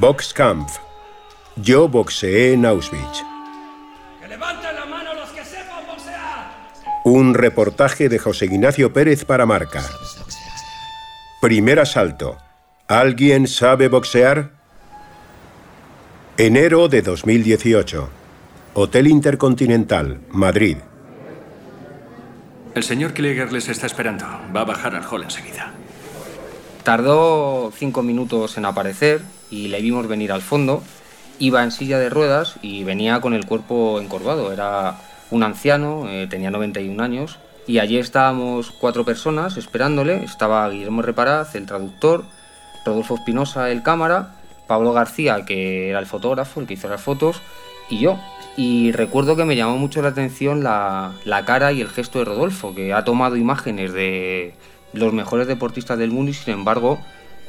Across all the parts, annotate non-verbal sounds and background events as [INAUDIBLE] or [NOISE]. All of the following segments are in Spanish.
Boxkampf. Yo boxeé en Auschwitz. Que levanten la mano los que sepan boxear. Un reportaje de José Ignacio Pérez para Marca. Primer asalto. ¿Alguien sabe boxear? Enero de 2018. Hotel Intercontinental, Madrid. El señor Klieger les está esperando. Va a bajar al hall enseguida. Tardó cinco minutos en aparecer y le vimos venir al fondo. Iba en silla de ruedas y venía con el cuerpo encorvado. Era un anciano, eh, tenía 91 años. Y allí estábamos cuatro personas esperándole. Estaba Guillermo Reparaz, el traductor, Rodolfo Espinosa, el cámara, Pablo García, que era el fotógrafo, el que hizo las fotos, y yo. Y recuerdo que me llamó mucho la atención la, la cara y el gesto de Rodolfo, que ha tomado imágenes de los mejores deportistas del mundo y sin embargo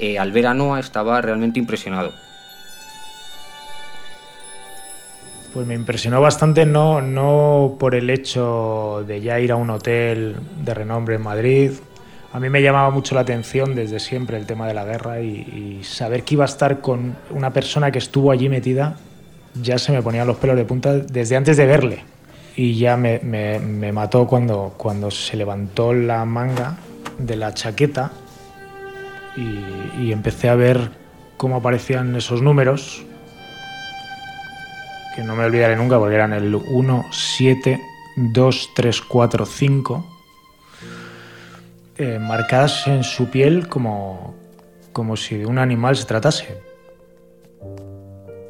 eh, al ver a Noah estaba realmente impresionado. Pues me impresionó bastante no, no por el hecho de ya ir a un hotel de renombre en Madrid. A mí me llamaba mucho la atención desde siempre el tema de la guerra y, saber que iba a estar con una persona que estuvo allí metida, ya se me ponían los pelos de punta desde antes de verle. Y ya me, me, me mató cuando, cuando se levantó la manga de la chaqueta y, y empecé a ver cómo aparecían esos números que no me olvidaré nunca porque eran el 1, 7, 2, 3, 4, 5, eh, marcadas en su piel como, como si de un animal se tratase.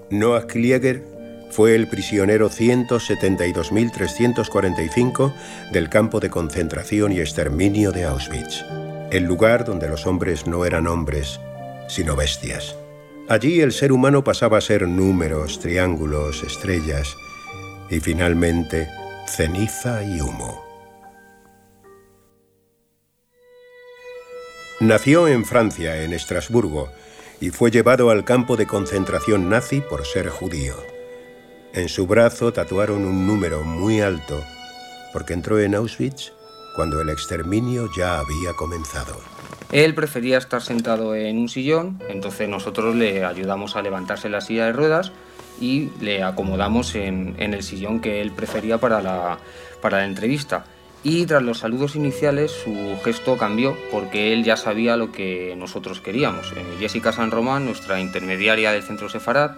Noah Klieger fue el prisionero 172.345 del campo de concentración y exterminio de Auschwitz, el lugar donde los hombres no eran hombres, sino bestias. Allí el ser humano pasaba a ser números, triángulos, estrellas y finalmente ceniza y humo. Nació en Francia, en Estrasburgo, y fue llevado al campo de concentración nazi por ser judío. En su brazo tatuaron un número muy alto, porque entró en Auschwitz cuando el exterminio ya había comenzado. Él prefería estar sentado en un sillón, entonces nosotros le ayudamos a levantarse la silla de ruedas y le acomodamos en, en el sillón que él prefería para la, para la entrevista. Y tras los saludos iniciales su gesto cambió porque él ya sabía lo que nosotros queríamos. Eh, Jessica San Román, nuestra intermediaria del centro Sefarad,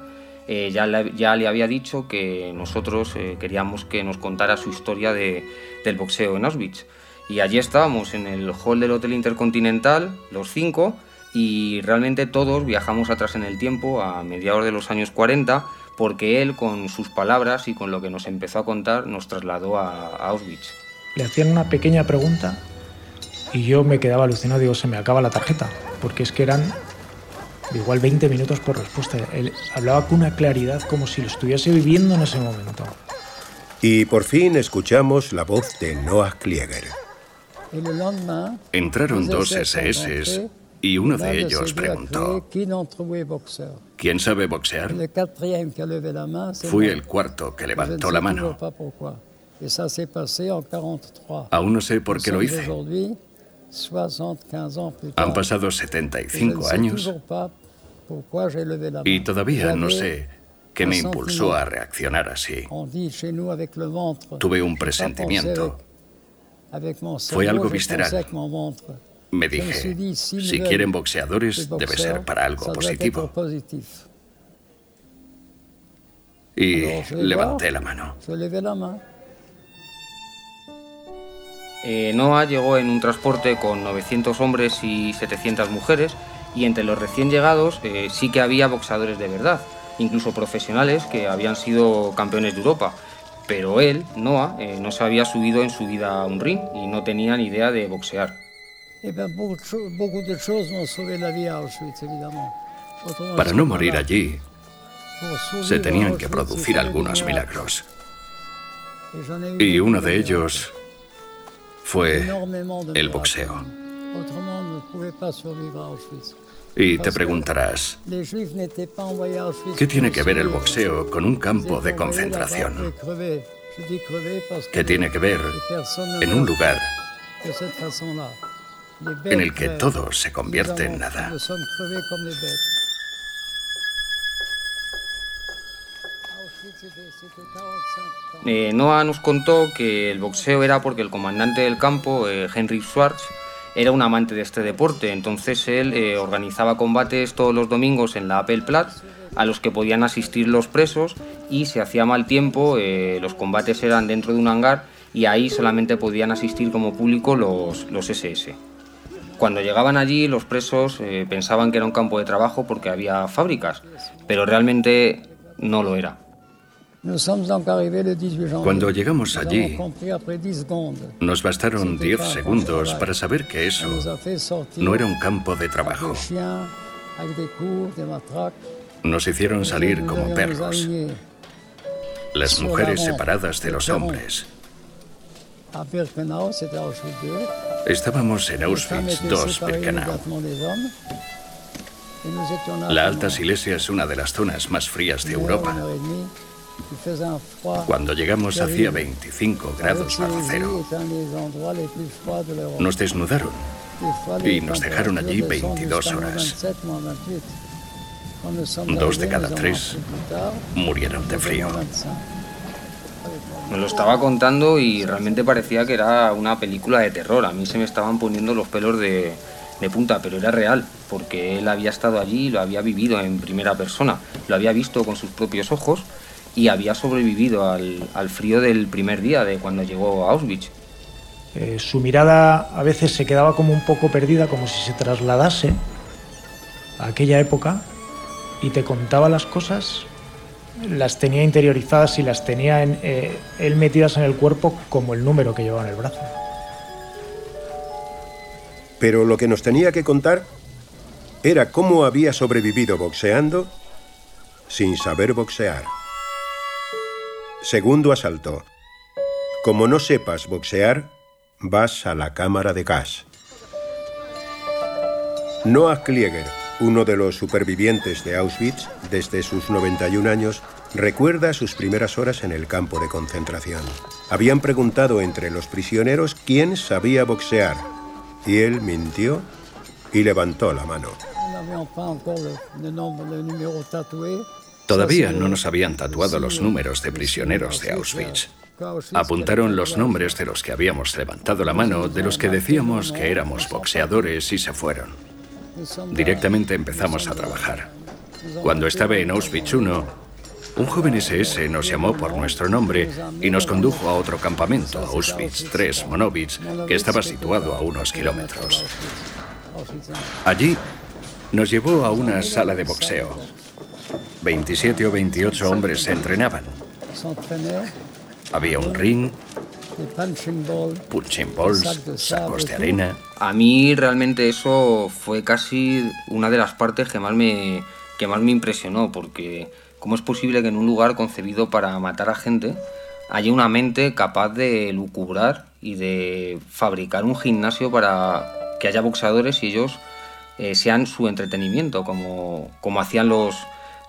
eh, ya, le, ya, le, había dicho que nosotros eh, queríamos que nos contara su historia de, del boxeo en Auschwitz. Y allí estábamos en el hall del Hotel Intercontinental, los cinco, y realmente todos viajamos atrás en el tiempo, a mediados de los años 40, porque él, con sus palabras y con lo que nos empezó a contar, nos trasladó a, Auschwitz. Le hacían una pequeña pregunta y yo me quedaba alucinado, digo, se me acaba la tarjeta, porque es que eran igual 20 minutos por respuesta. Él hablaba con una claridad como si lo estuviese viviendo en ese momento. Y por fin escuchamos la voz de Noah Klieger. Entraron dos SS y uno de ellos preguntó, ¿quién sabe boxear? Fui el cuarto que levantó la mano. Aún no sé por qué lo hice. Han pasado 75 años y todavía no sé qué me impulsó a reaccionar así. Tuve un presentimiento. Fue algo visceral. Me dije, si quieren boxeadores, debe ser para algo positivo. Y levanté la mano. Eh, Noah llegó en un transporte con 900 hombres y 700 mujeres y entre los recién llegados eh, sí que había boxeadores de verdad, incluso profesionales que habían sido campeones de Europa. Pero él, Noah, eh, no se había subido en su vida a un ring y no tenía ni idea de boxear. Para no morir allí, se tenían que producir algunos milagros. Y uno de ellos fue el boxeo. Y te preguntarás, ¿qué tiene que ver el boxeo con un campo de concentración? ¿Qué tiene que ver en un lugar en el que todo se convierte en nada. Eh, Noah nos contó que el boxeo era porque el comandante del campo, eh, Henry Schwartz, era un amante de este deporte, entonces él eh, organizaba combates todos los domingos en la Apple Platz a los que podían asistir los presos y si hacía mal tiempo los combates eran dentro de un hangar y ahí solamente podían asistir como público los, los SS. Cuando llegaban allí los presos pensaban que era un campo de trabajo porque había fábricas, pero realmente no lo era. Cuando llegamos allí, nos bastaron 10 segundos para saber que eso no era un campo de trabajo. Nos hicieron salir como perros, las mujeres separadas de los hombres. Estábamos en Auschwitz II-Birkenau. La Alta Silesia es una de las zonas más frías de Europa. Cuando llegamos hacía 25 grados bajo cero. Nos desnudaron y nos dejaron allí 22 horas. Dos de cada tres murieron de frío. Me lo estaba contando y realmente parecía que era una película de terror. A mí se me estaban poniendo los pelos de, de punta, pero era real, porque él había estado allí lo había vivido en primera persona. Lo había visto con sus propios ojos y había sobrevivido al, frío del primer día de cuando llegó a Auschwitz. Eh, su mirada a veces se quedaba como un poco perdida, como si se trasladase a aquella época y te contaba las cosas, las tenía interiorizadas y las tenía en, eh, él metidas en el cuerpo como el número que llevaba en el brazo. Pero lo que nos tenía que contar era cómo había sobrevivido boxeando sin saber boxear. Segundo asalto. Como no sepas boxear, vas a la cámara de gas. Noah Klieger, uno de los supervivientes de Auschwitz desde sus 91 años, recuerda sus primeras horas en el campo de concentración. Habían preguntado entre los prisioneros quién sabía boxear y él mintió y levantó la mano. Todavía no nos habían tatuado los números de prisioneros de Auschwitz. Apuntaron los nombres de los que habíamos levantado la mano, de los que decíamos que éramos boxeadores y se fueron. Directamente empezamos a trabajar. Cuando estaba en Auschwitz I, un joven SS nos llamó por nuestro nombre y nos condujo a otro campamento, Auschwitz III Monowitz, que estaba situado a unos kilómetros. Allí nos llevó a una sala de boxeo. 27 o 28 hombres se entrenaban. Había un ring, punching balls, sacos de arena. A mí realmente eso fue casi una de las partes que más me, que más me impresionó, porque ¿cómo es posible que en un lugar concebido para matar a gente haya una mente capaz de lucubrar y de fabricar un gimnasio para que haya boxeadores y ellos eh, sean su entretenimiento, como, como hacían los,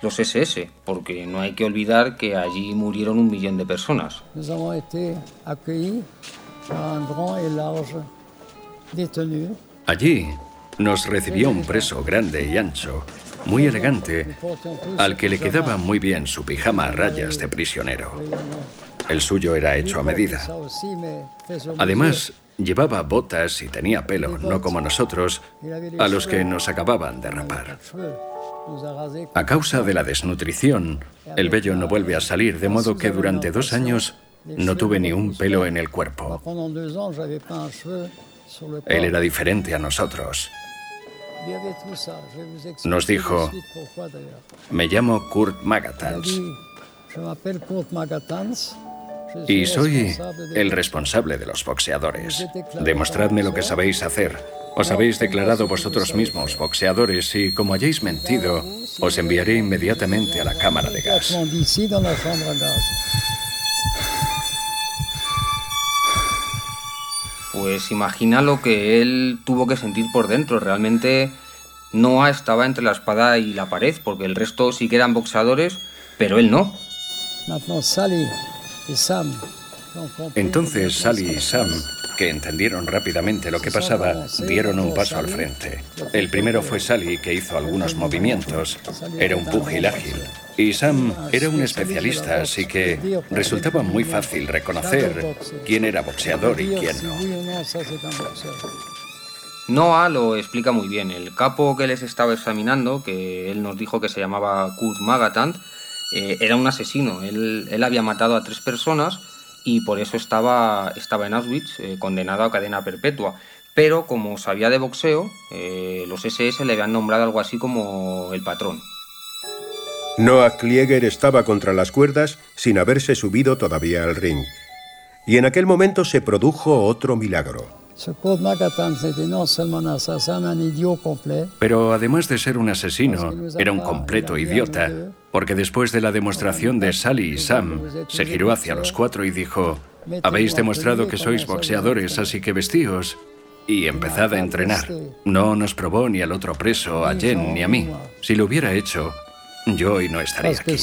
los SS, porque no hay que olvidar que allí murieron un millón de personas. Allí nos recibió un preso grande y ancho, muy elegante, al que le quedaba muy bien su pijama a rayas de prisionero. El suyo era hecho a medida. Además, llevaba botas y tenía pelo, no como nosotros, a los que nos acababan de rapar. A causa de la desnutrición, el vello no vuelve a salir, de modo que durante dos años no tuve ni un pelo en el cuerpo. Él era diferente a nosotros. Nos dijo, me llamo Kurt Magatans y soy el responsable de los boxeadores. Demostradme lo que sabéis hacer. Os habéis declarado vosotros mismos boxeadores y, como hayáis mentido, os enviaré inmediatamente a la cámara de gas. Pues imagina lo que él tuvo que sentir por dentro. Realmente Noah estaba entre la espada y la pared, porque el resto sí que eran boxeadores, pero él no. Entonces Sally y Sam, que entendieron rápidamente lo que pasaba, dieron un paso al frente. El primero fue Sally, que hizo algunos movimientos. Era un púgil ágil. Y Sam era un especialista, así que resultaba muy fácil reconocer quién era boxeador y quién no. Noah lo explica muy bien. El capo que les estaba examinando, que él nos dijo que se llamaba Kurt Magatant, eh, era un asesino. Él, había matado a tres personas y por eso estaba, estaba en Auschwitz, eh, condenado a cadena perpetua. Pero como sabía de boxeo, eh, los SS le habían nombrado algo así como el patrón. Noah Klieger estaba contra las cuerdas sin haberse subido todavía al ring. Y en aquel momento se produjo otro milagro. Pero además de ser un asesino, era un completo idiota, porque después de la demostración de Sally y Sam, se giró hacia los cuatro y dijo, habéis demostrado que sois boxeadores, así que vestíos y empezad a entrenar. No nos probó ni al otro preso, a Jen, ni a mí. Si lo hubiera hecho, yo hoy no estaría aquí.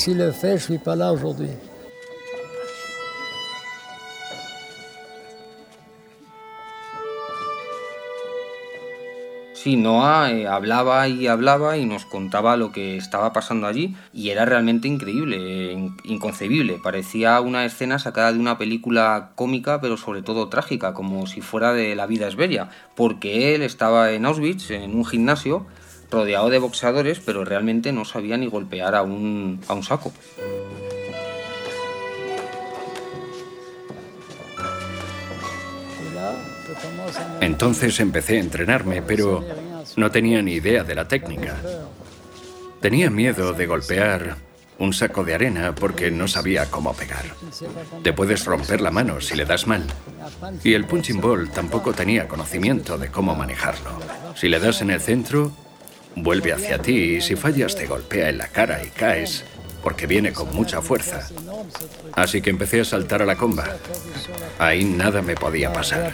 Sí, Noah eh, hablaba y hablaba y nos contaba lo que estaba pasando allí y era realmente increíble, inconcebible. Parecía una escena sacada de una película cómica, pero sobre todo trágica, como si fuera de La vida es bella, porque él estaba en Auschwitz, en un gimnasio, rodeado de boxeadores, pero realmente no sabía ni golpear a un, a un saco. Entonces empecé a entrenarme, pero no tenía ni idea de la técnica. Tenía miedo de golpear un saco de arena porque no sabía cómo pegar. Te puedes romper la mano si le das mal. Y el punching ball tampoco tenía conocimiento de cómo manejarlo. Si le das en el centro, vuelve hacia ti y si fallas te golpea en la cara y caes porque viene con mucha fuerza. Así que empecé a saltar a la comba. Ahí nada me podía pasar.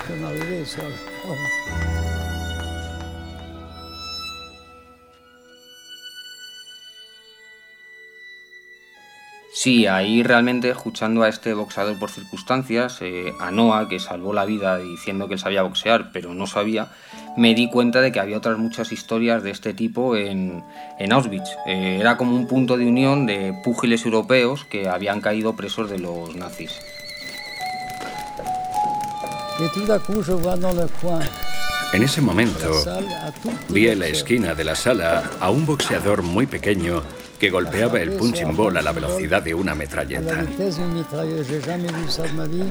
Sí, ahí realmente escuchando a este boxeador por circunstancias, eh, a Noah, que salvó la vida diciendo que él sabía boxear, pero no sabía, me di cuenta de que había otras muchas historias de este tipo en, Auschwitz. Eh, era como un punto de unión de púgiles europeos que habían caído presos de los nazis. En ese momento vi en la esquina de la sala a un boxeador muy pequeño que golpeaba el punching ball a la velocidad de una metralleta.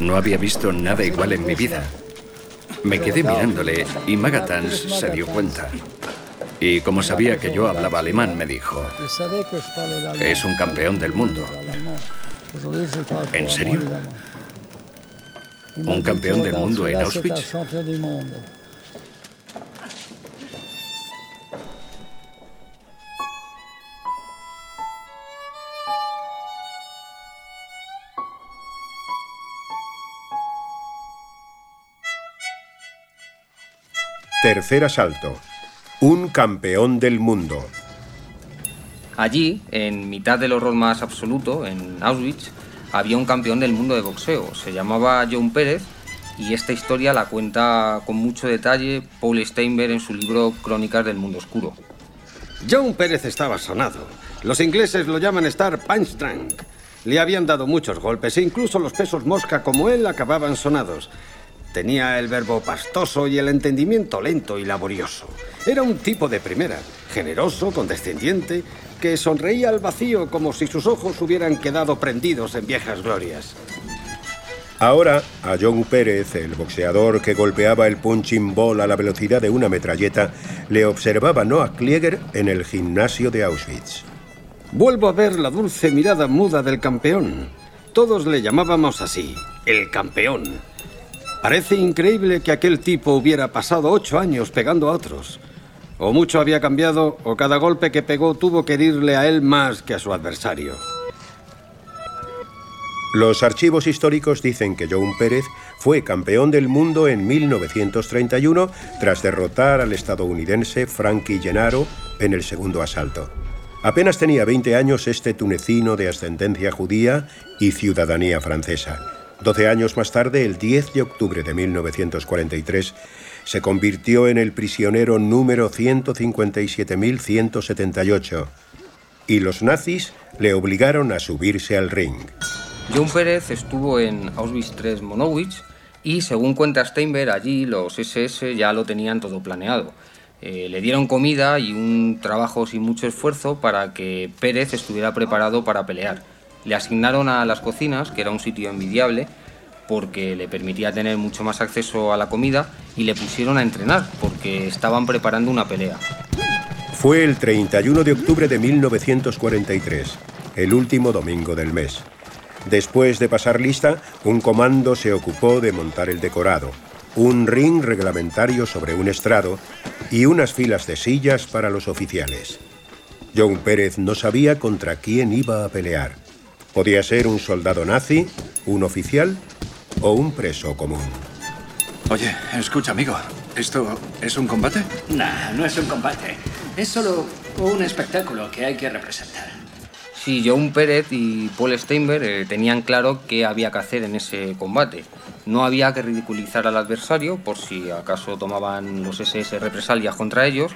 No había visto nada igual en mi vida. Me quedé mirándole y Magatans se dio cuenta. Y como sabía que yo hablaba alemán, me dijo, es un campeón del mundo. ¿En serio? ¿Un campeón del mundo en Auschwitz? Tercer asalto. Un campeón del mundo. Allí, en mitad del horror más absoluto, en Auschwitz, había un campeón del mundo de boxeo. Se llamaba John Pérez y esta historia la cuenta con mucho detalle Paul Steinberg en su libro Crónicas del Mundo Oscuro. John Pérez estaba sonado. Los ingleses lo llaman Star Punch Drunk. Le habían dado muchos golpes e incluso los pesos mosca como él acababan sonados. Tenía el verbo pastoso y el entendimiento lento y laborioso. Era un tipo de primera, generoso, condescendiente, que sonreía al vacío como si sus ojos hubieran quedado prendidos en viejas glorias. Ahora, a John Pérez, el boxeador que golpeaba el punching ball a la velocidad de una metralleta, le observaba Noah Klieger en el gimnasio de Auschwitz. Vuelvo a ver la dulce mirada muda del campeón. Todos le llamábamos así, el campeón. Parece increíble que aquel tipo hubiera pasado ocho años pegando a otros. O mucho había cambiado, o cada golpe que pegó tuvo que herirle a él más que a su adversario. Los archivos históricos dicen que John Pérez fue campeón del mundo en 1931 tras derrotar al estadounidense Frankie Gennaro en el segundo asalto. Apenas tenía 20 años este tunecino de ascendencia judía y ciudadanía francesa. Doce años más tarde, el 10 de octubre de 1943, se convirtió en el prisionero número 157.178 y los nazis le obligaron a subirse al ring. John Pérez estuvo en Auschwitz III Monowitz y según cuenta Steinberg, allí los SS ya lo tenían todo planeado. Eh, le dieron comida y un trabajo sin mucho esfuerzo para que Pérez estuviera preparado para pelear. Le asignaron a las cocinas, que era un sitio envidiable, porque le permitía tener mucho más acceso a la comida, y le pusieron a entrenar, porque estaban preparando una pelea. Fue el 31 de octubre de 1943, el último domingo del mes. Después de pasar lista, un comando se ocupó de montar el decorado, un ring reglamentario sobre un estrado y unas filas de sillas para los oficiales. John Pérez no sabía contra quién iba a pelear. Podía ser un soldado nazi, un oficial o un preso común. Oye, escucha, amigo. ¿Esto es un combate? No, no es un combate. Es solo un espectáculo que hay que representar. Sí, John Pérez y Paul Steinberg eh, tenían claro qué había que hacer en ese combate. No había que ridiculizar al adversario por si acaso tomaban los SS represalias contra ellos,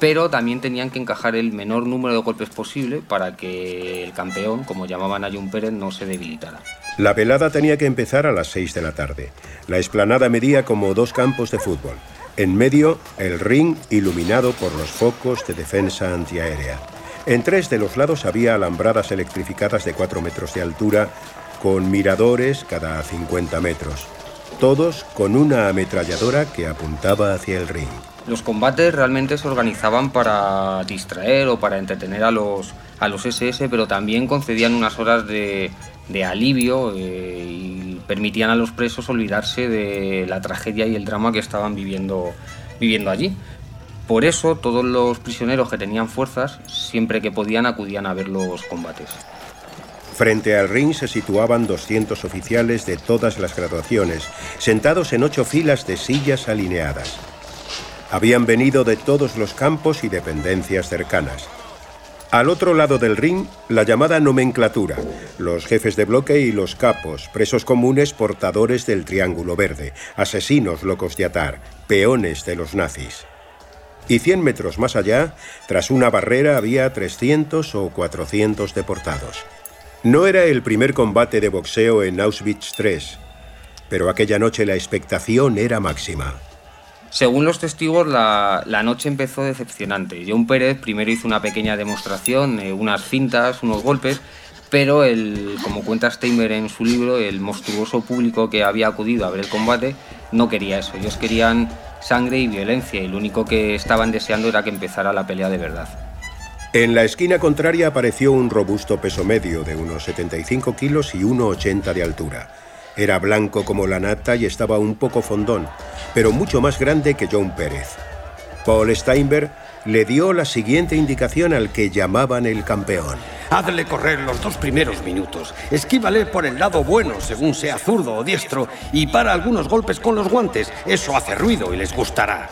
pero también tenían que encajar el menor número de golpes posible para que el campeón, como llamaban a John Pérez, no se debilitara. La velada tenía que empezar a las 6 de la tarde. La explanada medía como dos campos de fútbol. En medio, el ring iluminado por los focos de defensa antiaérea. En tres de los lados había alambradas electrificadas de 4 metros de altura con miradores cada 50 metros, todos con una ametralladora que apuntaba hacia el ring. Los combates realmente se organizaban para distraer o para entretener a los, a los SS, pero también concedían unas horas de, alivio eh, y permitían a los presos olvidarse de la tragedia y el drama que estaban viviendo, viviendo allí. Por eso todos los prisioneros que tenían fuerzas, siempre que podían, acudían a ver los combates. Frente al ring se situaban 200 oficiales de todas las graduaciones, sentados en ocho filas de sillas alineadas. Habían venido de todos los campos y dependencias cercanas. Al otro lado del ring, la llamada nomenclatura, los jefes de bloque y los capos, presos comunes portadores del Triángulo Verde, asesinos locos de atar, peones de los nazis. Y 100 metros más allá, tras una barrera, había 300 o 400 deportados. No era el primer combate de boxeo en Auschwitz III, pero aquella noche la expectación era máxima. Según los testigos, la, noche empezó decepcionante. John Pérez primero hizo una pequeña demostración, unas cintas, unos golpes, pero el, como cuenta Steinberg en su libro, el monstruoso público que había acudido a ver el combate no quería eso. Ellos querían sangre y violencia y lo único que estaban deseando era que empezara la pelea de verdad. En la esquina contraria apareció un robusto peso medio de unos 75 kilos y 1,80 de altura. Era blanco como la nata y estaba un poco fondón, pero mucho más grande que John Pérez. Paul Steinberg le dio la siguiente indicación al que llamaban el campeón. Hazle correr los dos primeros minutos. Esquívale por el lado bueno, según sea zurdo o diestro, y para algunos golpes con los guantes. Eso hace ruido y les gustará.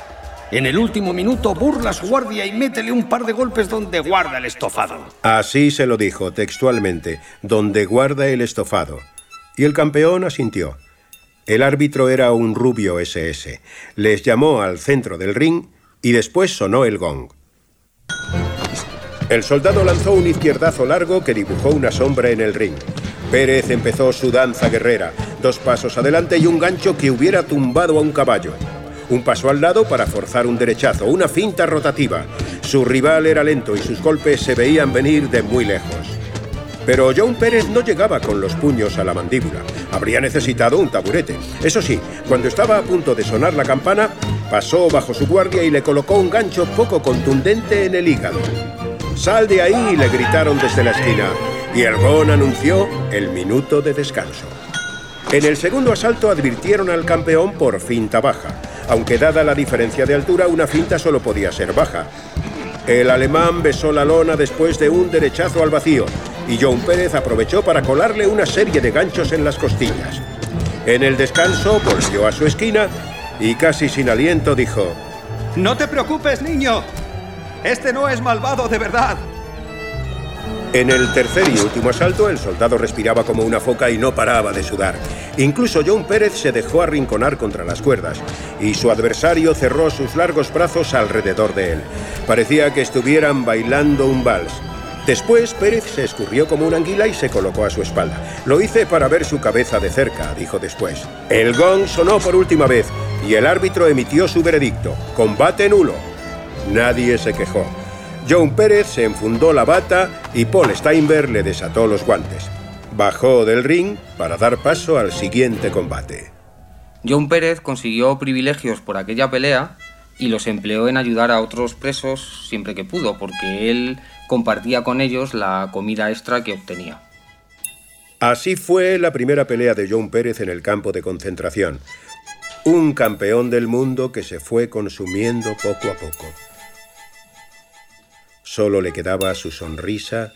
En el último minuto burla su guardia y métele un par de golpes donde guarda el estofado. Así se lo dijo textualmente, donde guarda el estofado. Y el campeón asintió. El árbitro era un rubio SS. Les llamó al centro del ring y después sonó el gong. El soldado lanzó un izquierdazo largo que dibujó una sombra en el ring. Pérez empezó su danza guerrera, dos pasos adelante y un gancho que hubiera tumbado a un caballo. Un paso al lado para forzar un derechazo, una finta rotativa. Su rival era lento y sus golpes se veían venir de muy lejos. Pero John Pérez no llegaba con los puños a la mandíbula. Habría necesitado un taburete. Eso sí, cuando estaba a punto de sonar la campana, pasó bajo su guardia y le colocó un gancho poco contundente en el hígado. ¡Sal de ahí! le gritaron desde la esquina. Y el gong anunció el minuto de descanso. En el segundo asalto advirtieron al campeón por finta baja aunque dada la diferencia de altura, una finta solo podía ser baja. El alemán besó la lona después de un derechazo al vacío y John Pérez aprovechó para colarle una serie de ganchos en las costillas. En el descanso volvió a su esquina y casi sin aliento dijo, No te preocupes, niño. Este no es malvado de verdad. En el tercer y último asalto, el soldado respiraba como una foca y no paraba de sudar. Incluso John Pérez se dejó arrinconar contra las cuerdas y su adversario cerró sus largos brazos alrededor de él. Parecía que estuvieran bailando un vals. Después, Pérez se escurrió como una anguila y se colocó a su espalda. Lo hice para ver su cabeza de cerca, dijo después. El gong sonó por última vez y el árbitro emitió su veredicto. Combate nulo. Nadie se quejó. John Pérez se enfundó la bata y Paul Steinberg le desató los guantes. Bajó del ring para dar paso al siguiente combate. John Pérez consiguió privilegios por aquella pelea y los empleó en ayudar a otros presos siempre que pudo, porque él compartía con ellos la comida extra que obtenía. Así fue la primera pelea de John Pérez en el campo de concentración. Un campeón del mundo que se fue consumiendo poco a poco. Solo le quedaba su sonrisa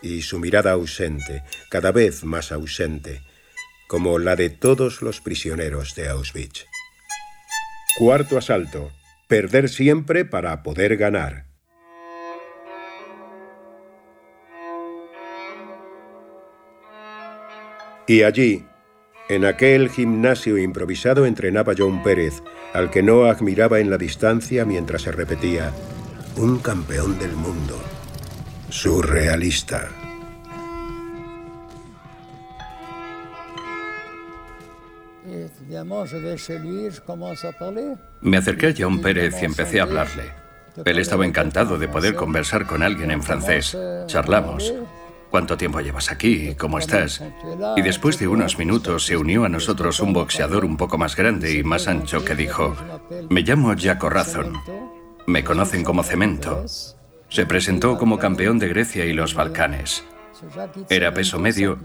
y su mirada ausente, cada vez más ausente, como la de todos los prisioneros de Auschwitz. Cuarto asalto. Perder siempre para poder ganar. Y allí, en aquel gimnasio improvisado entrenaba John Pérez, al que no admiraba en la distancia mientras se repetía, un campeón del mundo. Surrealista. Me acerqué a John Pérez y empecé a hablarle. Él estaba encantado de poder conversar con alguien en francés. Charlamos. ¿Cuánto tiempo llevas aquí? ¿Cómo estás? Y después de unos minutos se unió a nosotros un boxeador un poco más grande y más ancho que dijo, me llamo Jaco Razon. Me conocen como Cemento. Se presentó como campeón de Grecia y los Balcanes. Era peso medio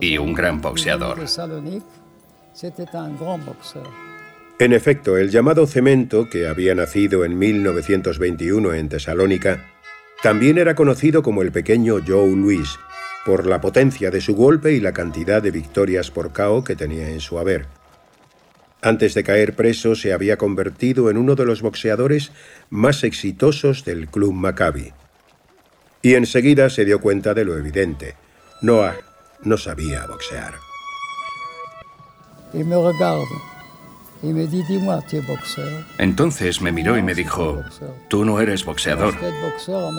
y un gran boxeador. En efecto, el llamado Cemento, que había nacido en 1921 en Tesalónica, también era conocido como el pequeño Joe Luis, por la potencia de su golpe y la cantidad de victorias por KO que tenía en su haber. Antes de caer preso se había convertido en uno de los boxeadores más exitosos del Club Maccabi. Y enseguida se dio cuenta de lo evidente. Noah no sabía boxear. Entonces me miró y me dijo, tú no eres boxeador.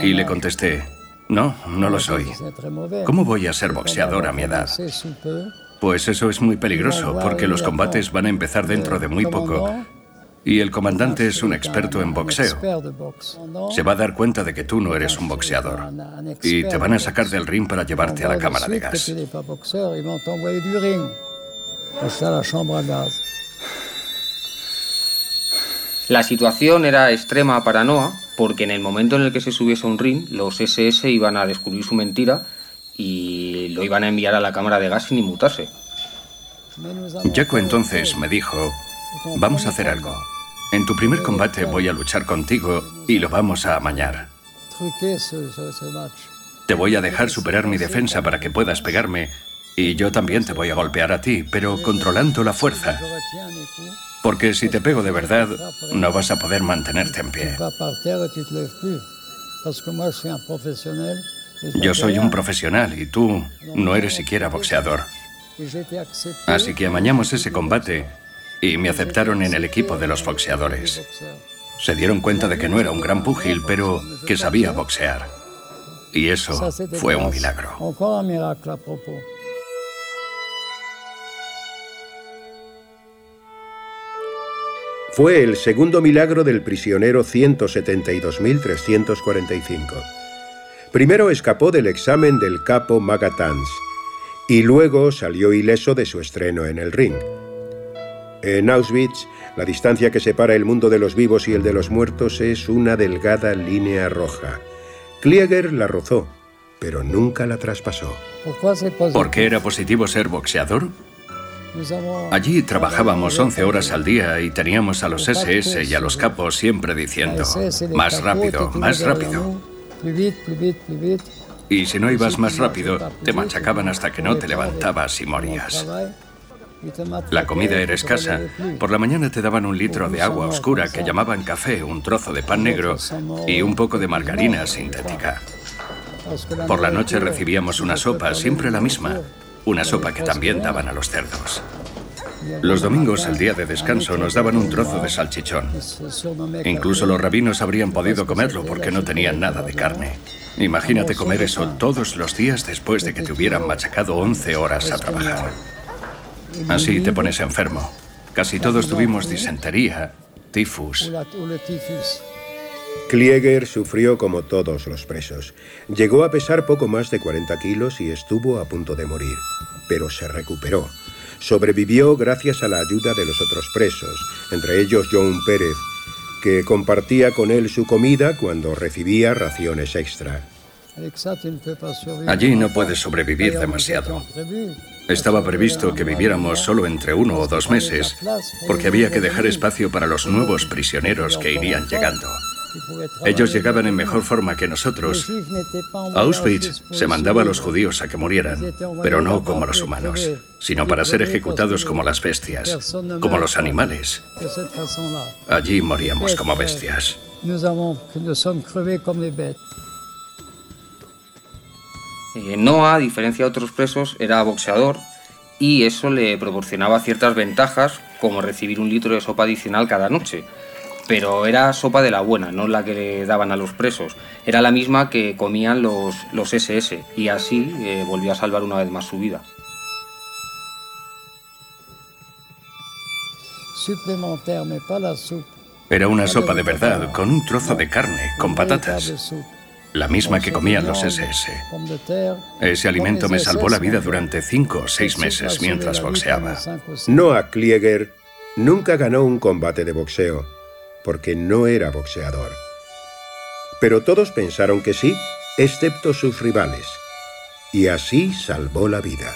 Y le contesté, no, no lo soy. ¿Cómo voy a ser boxeador a mi edad? Pues eso es muy peligroso, porque los combates van a empezar dentro de muy poco. Y el comandante es un experto en boxeo. Se va a dar cuenta de que tú no eres un boxeador. Y te van a sacar del ring para llevarte a la cámara de gas. La situación era extrema para Noah porque en el momento en el que se subiese a un ring, los SS iban a descubrir su mentira y lo iban a enviar a la cámara de gas sin inmutarse. Jaco entonces me dijo, vamos a hacer algo. En tu primer combate voy a luchar contigo y lo vamos a amañar. Te voy a dejar superar mi defensa para que puedas pegarme y yo también te voy a golpear a ti, pero controlando la fuerza. Porque si te pego de verdad, no vas a poder mantenerte en pie. Yo soy un profesional y tú no eres siquiera boxeador. Así que amañamos ese combate y me aceptaron en el equipo de los boxeadores. Se dieron cuenta de que no era un gran púgil, pero que sabía boxear. Y eso fue un milagro. Fue el segundo milagro del prisionero 172.345. Primero escapó del examen del capo Magatans y luego salió ileso de su estreno en el ring. En Auschwitz, la distancia que separa el mundo de los vivos y el de los muertos es una delgada línea roja. Klieger la rozó, pero nunca la traspasó. ¿Por qué era positivo ser boxeador? Allí trabajábamos 11 horas al día y teníamos a los SS y a los capos siempre diciendo, más rápido, más rápido. Y si no ibas más rápido, te machacaban hasta que no te levantabas y morías. La comida era escasa. Por la mañana te daban un litro de agua oscura que llamaban café, un trozo de pan negro y un poco de margarina sintética. Por la noche recibíamos una sopa, siempre la misma, una sopa que también daban a los cerdos. Los domingos, el día de descanso, nos daban un trozo de salchichón. Incluso los rabinos habrían podido comerlo porque no tenían nada de carne. Imagínate comer eso todos los días después de que te hubieran machacado 11 horas a trabajar. Así te pones enfermo. Casi todos tuvimos disentería, tifus. Klieger sufrió como todos los presos. Llegó a pesar poco más de 40 kilos y estuvo a punto de morir, pero se recuperó. Sobrevivió gracias a la ayuda de los otros presos, entre ellos John Pérez, que compartía con él su comida cuando recibía raciones extra. Allí no puedes sobrevivir demasiado. Estaba previsto que viviéramos solo entre uno o dos meses, porque había que dejar espacio para los nuevos prisioneros que irían llegando. Ellos llegaban en mejor forma que nosotros. A Auschwitz se mandaba a los judíos a que murieran, pero no como los humanos, sino para ser ejecutados como las bestias, como los animales. Allí moríamos como bestias. Eh, Noah, a diferencia de otros presos, era boxeador y eso le proporcionaba ciertas ventajas, como recibir un litro de sopa adicional cada noche pero era sopa de la buena, no la que le daban a los presos. Era la misma que comían los, los SS y así eh, volvió a salvar una vez más su vida. Era una sopa de verdad, con un trozo de carne, con patatas. La misma que comían los SS. Ese alimento me salvó la vida durante cinco o seis meses mientras boxeaba. Noah Klieger nunca ganó un combate de boxeo porque no era boxeador. Pero todos pensaron que sí, excepto sus rivales, y así salvó la vida.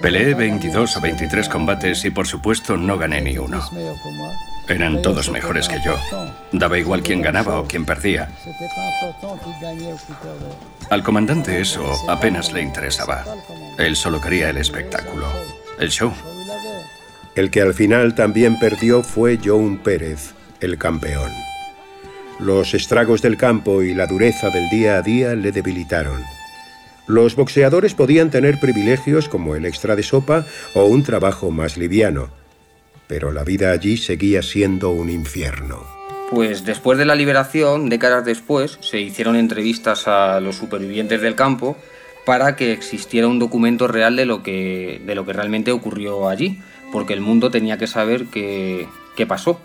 Peleé 22 o 23 combates y por supuesto no gané ni uno. Eran todos mejores que yo. Daba igual quién ganaba o quién perdía. Al comandante eso apenas le interesaba. Él solo quería el espectáculo, el show. El que al final también perdió fue John Pérez, el campeón. Los estragos del campo y la dureza del día a día le debilitaron. Los boxeadores podían tener privilegios como el extra de sopa o un trabajo más liviano, pero la vida allí seguía siendo un infierno. Pues después de la liberación, décadas después, se hicieron entrevistas a los supervivientes del campo para que existiera un documento real de lo que, de lo que realmente ocurrió allí porque el mundo tenía que saber qué, pasó.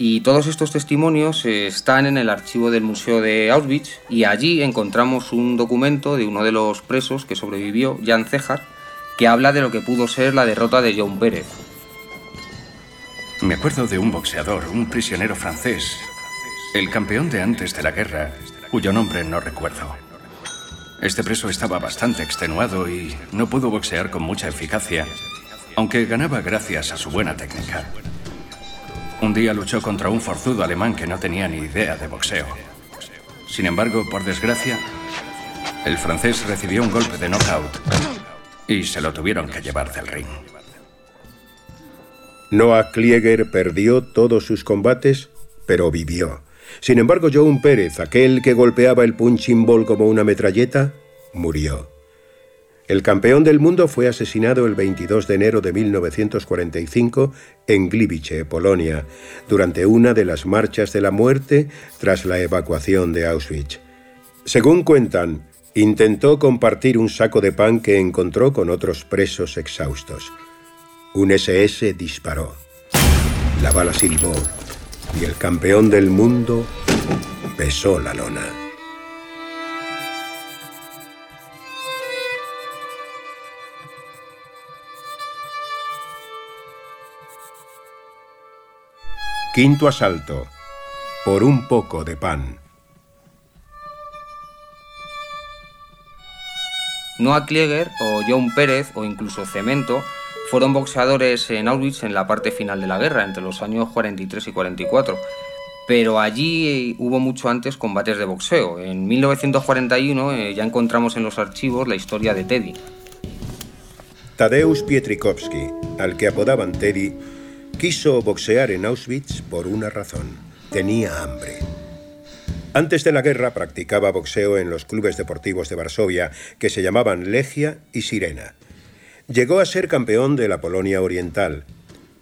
Y todos estos testimonios están en el archivo del Museo de Auschwitz y allí encontramos un documento de uno de los presos que sobrevivió, Jan Cejar, que habla de lo que pudo ser la derrota de John Pérez. Me acuerdo de un boxeador, un prisionero francés, el campeón de antes de la guerra, cuyo nombre no recuerdo. Este preso estaba bastante extenuado y no pudo boxear con mucha eficacia aunque ganaba gracias a su buena técnica. Un día luchó contra un forzudo alemán que no tenía ni idea de boxeo. Sin embargo, por desgracia, el francés recibió un golpe de knockout y se lo tuvieron que llevar del ring. Noah Klieger perdió todos sus combates, pero vivió. Sin embargo, John Pérez, aquel que golpeaba el punching ball como una metralleta, murió. El campeón del mundo fue asesinado el 22 de enero de 1945 en Gliwice, Polonia, durante una de las marchas de la muerte tras la evacuación de Auschwitz. Según cuentan, intentó compartir un saco de pan que encontró con otros presos exhaustos. Un SS disparó. La bala silbó y el campeón del mundo besó la lona. Quinto asalto. Por un poco de pan. Noah Klieger o John Pérez o incluso Cemento fueron boxeadores en Auschwitz en la parte final de la guerra, entre los años 43 y 44. Pero allí hubo mucho antes combates de boxeo. En 1941 eh, ya encontramos en los archivos la historia de Teddy. Tadeusz Pietrikowski, al que apodaban Teddy, Quiso boxear en Auschwitz por una razón. tenía hambre. Antes de la guerra practicaba boxeo en los clubes deportivos de Varsovia que se llamaban Legia y Sirena. Llegó a ser campeón de la Polonia Oriental,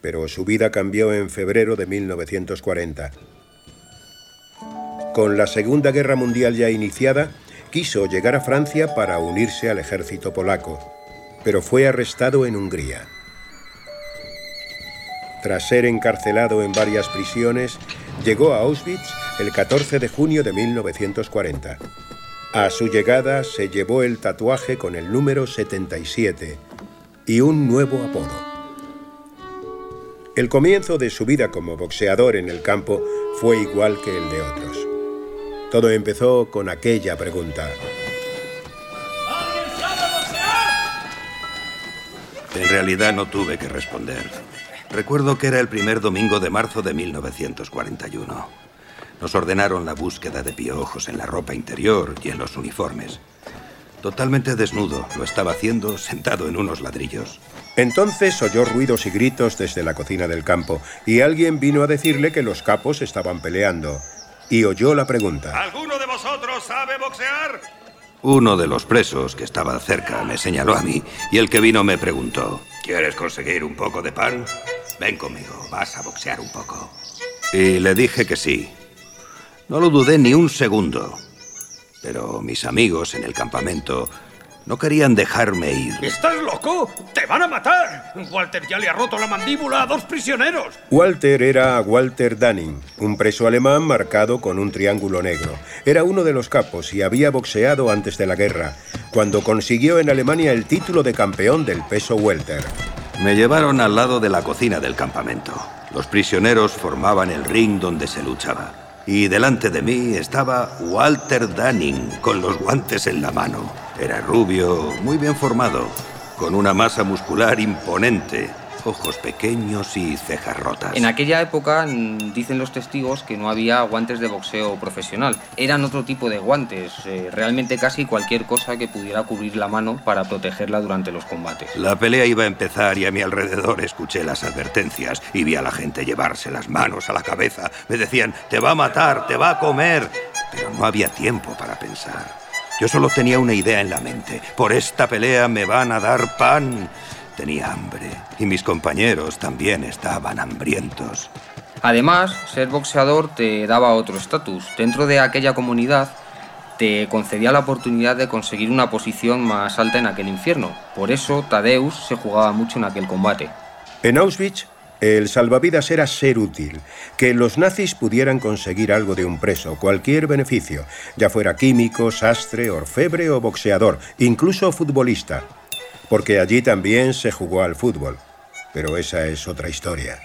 pero su vida cambió en febrero de 1940. Con la Segunda Guerra Mundial ya iniciada, quiso llegar a Francia para unirse al ejército polaco, pero fue arrestado en Hungría. Tras ser encarcelado en varias prisiones, llegó a Auschwitz el 14 de junio de 1940. A su llegada se llevó el tatuaje con el número 77 y un nuevo apodo. El comienzo de su vida como boxeador en el campo fue igual que el de otros. Todo empezó con aquella pregunta. En realidad no tuve que responder. Recuerdo que era el primer domingo de marzo de 1941. Nos ordenaron la búsqueda de piojos en la ropa interior y en los uniformes. Totalmente desnudo, lo estaba haciendo sentado en unos ladrillos. Entonces oyó ruidos y gritos desde la cocina del campo y alguien vino a decirle que los capos estaban peleando. Y oyó la pregunta. ¿Alguno de vosotros sabe boxear? Uno de los presos que estaba cerca me señaló a mí y el que vino me preguntó, ¿quieres conseguir un poco de pan? Ven conmigo, vas a boxear un poco. Y le dije que sí. No lo dudé ni un segundo. Pero mis amigos en el campamento no querían dejarme ir. ¿Estás loco? ¡Te van a matar! Walter ya le ha roto la mandíbula a dos prisioneros. Walter era Walter Dunning, un preso alemán marcado con un triángulo negro. Era uno de los capos y había boxeado antes de la guerra, cuando consiguió en Alemania el título de campeón del peso welter. Me llevaron al lado de la cocina del campamento. Los prisioneros formaban el ring donde se luchaba. Y delante de mí estaba Walter Dunning, con los guantes en la mano. Era rubio, muy bien formado, con una masa muscular imponente, ojos pequeños y cejas rotas. En aquella época mm, dicen los testigos que no había guantes de boxeo profesional. Eran otro tipo de guantes, eh, realmente casi cualquier cosa que pudiera cubrir la mano para protegerla durante los combates. La pelea iba a empezar y a mi alrededor escuché las advertencias y vi a la gente llevarse las manos a la cabeza. Me decían, te va a matar, te va a comer. Pero no había tiempo para pensar. Yo solo tenía una idea en la mente. Por esta pelea me van a dar pan. Tenía hambre y mis compañeros también estaban hambrientos. Además, ser boxeador te daba otro estatus. Dentro de aquella comunidad te concedía la oportunidad de conseguir una posición más alta en aquel infierno. Por eso Tadeus se jugaba mucho en aquel combate. En Auschwitz el salvavidas era ser útil, que los nazis pudieran conseguir algo de un preso, cualquier beneficio, ya fuera químico, sastre, orfebre o boxeador, incluso futbolista, porque allí también se jugó al fútbol. Pero esa es otra historia.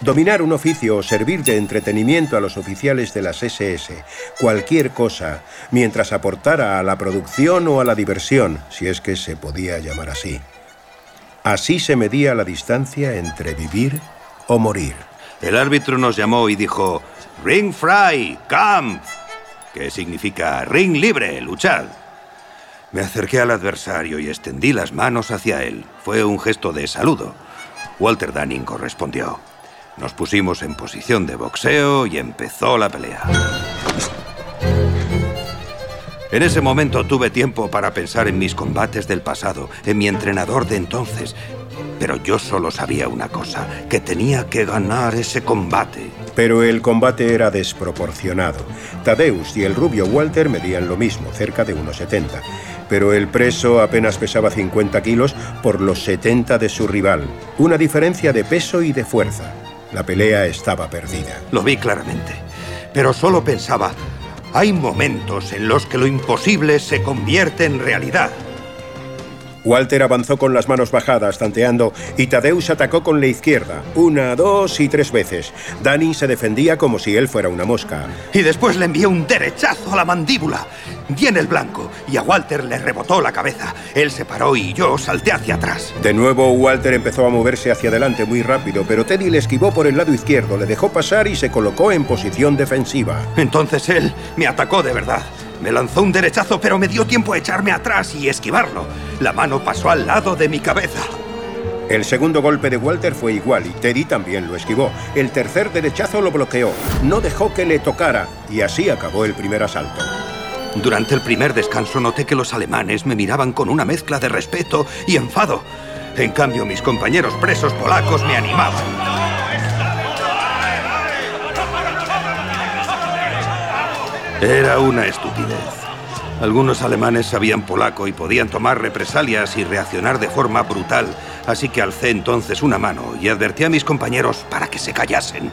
Dominar un oficio o servir de entretenimiento a los oficiales de las SS, cualquier cosa, mientras aportara a la producción o a la diversión, si es que se podía llamar así. Así se medía la distancia entre vivir o morir. El árbitro nos llamó y dijo, Ring Fry, Camp, que significa ring libre, luchad. Me acerqué al adversario y extendí las manos hacia él. Fue un gesto de saludo. Walter Dunning correspondió. Nos pusimos en posición de boxeo y empezó la pelea. En ese momento tuve tiempo para pensar en mis combates del pasado, en mi entrenador de entonces. Pero yo solo sabía una cosa, que tenía que ganar ese combate. Pero el combate era desproporcionado. Tadeus y el rubio Walter medían lo mismo, cerca de unos 70. Pero el preso apenas pesaba 50 kilos por los 70 de su rival. Una diferencia de peso y de fuerza. La pelea estaba perdida. Lo vi claramente. Pero solo pensaba, hay momentos en los que lo imposible se convierte en realidad. Walter avanzó con las manos bajadas, tanteando, y Tadeus atacó con la izquierda, una, dos y tres veces. Danny se defendía como si él fuera una mosca. Y después le envió un derechazo a la mandíbula. Viene el blanco, y a Walter le rebotó la cabeza. Él se paró y yo salté hacia atrás. De nuevo, Walter empezó a moverse hacia adelante muy rápido, pero Teddy le esquivó por el lado izquierdo, le dejó pasar y se colocó en posición defensiva. Entonces él me atacó de verdad. Me lanzó un derechazo, pero me dio tiempo a echarme atrás y esquivarlo. La mano pasó al lado de mi cabeza. El segundo golpe de Walter fue igual y Teddy también lo esquivó. El tercer derechazo lo bloqueó, no dejó que le tocara y así acabó el primer asalto. Durante el primer descanso noté que los alemanes me miraban con una mezcla de respeto y enfado. En cambio, mis compañeros presos polacos me animaban. Era una estupidez. Algunos alemanes sabían polaco y podían tomar represalias y reaccionar de forma brutal, así que alcé entonces una mano y advertí a mis compañeros para que se callasen.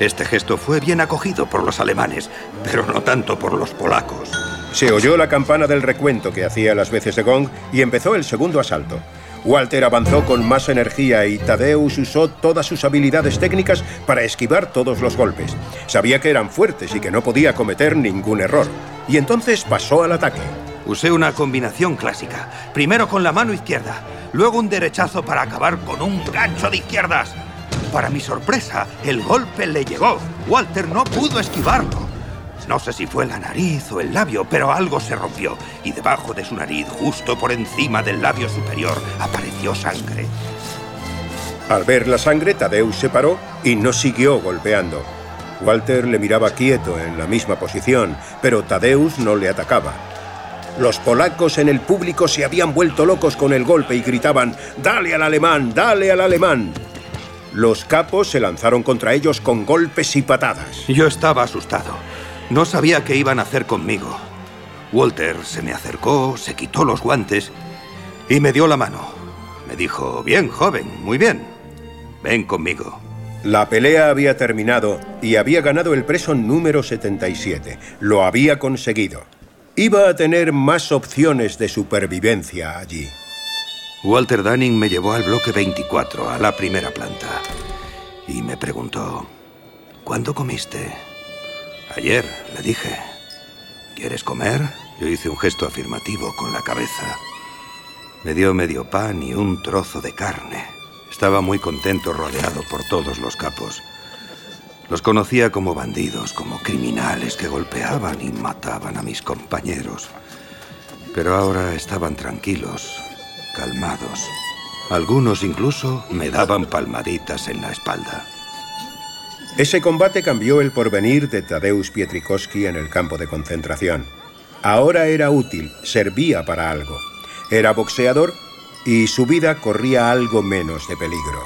Este gesto fue bien acogido por los alemanes, pero no tanto por los polacos. Se oyó la campana del recuento que hacía las veces de gong y empezó el segundo asalto. Walter avanzó con más energía y Tadeus usó todas sus habilidades técnicas para esquivar todos los golpes. Sabía que eran fuertes y que no podía cometer ningún error. Y entonces pasó al ataque. Usé una combinación clásica. Primero con la mano izquierda, luego un derechazo para acabar con un gancho de izquierdas. Para mi sorpresa, el golpe le llegó. Walter no pudo esquivarlo. No sé si fue la nariz o el labio, pero algo se rompió y debajo de su nariz, justo por encima del labio superior, apareció sangre. Al ver la sangre, Tadeus se paró y no siguió golpeando. Walter le miraba quieto en la misma posición, pero Tadeus no le atacaba. Los polacos en el público se habían vuelto locos con el golpe y gritaban, ¡Dale al alemán! ¡Dale al alemán! Los capos se lanzaron contra ellos con golpes y patadas. Yo estaba asustado. No sabía qué iban a hacer conmigo. Walter se me acercó, se quitó los guantes y me dio la mano. Me dijo, bien, joven, muy bien. Ven conmigo. La pelea había terminado y había ganado el preso número 77. Lo había conseguido. Iba a tener más opciones de supervivencia allí. Walter Dunning me llevó al bloque 24, a la primera planta, y me preguntó, ¿cuándo comiste? Ayer, le dije. ¿Quieres comer? Yo hice un gesto afirmativo con la cabeza. Me dio medio pan y un trozo de carne. Estaba muy contento rodeado por todos los capos. Los conocía como bandidos, como criminales que golpeaban y mataban a mis compañeros. Pero ahora estaban tranquilos, calmados. Algunos incluso me daban palmaditas en la espalda. Ese combate cambió el porvenir de Tadeusz Pietrikowski en el campo de concentración. Ahora era útil, servía para algo. Era boxeador y su vida corría algo menos de peligro.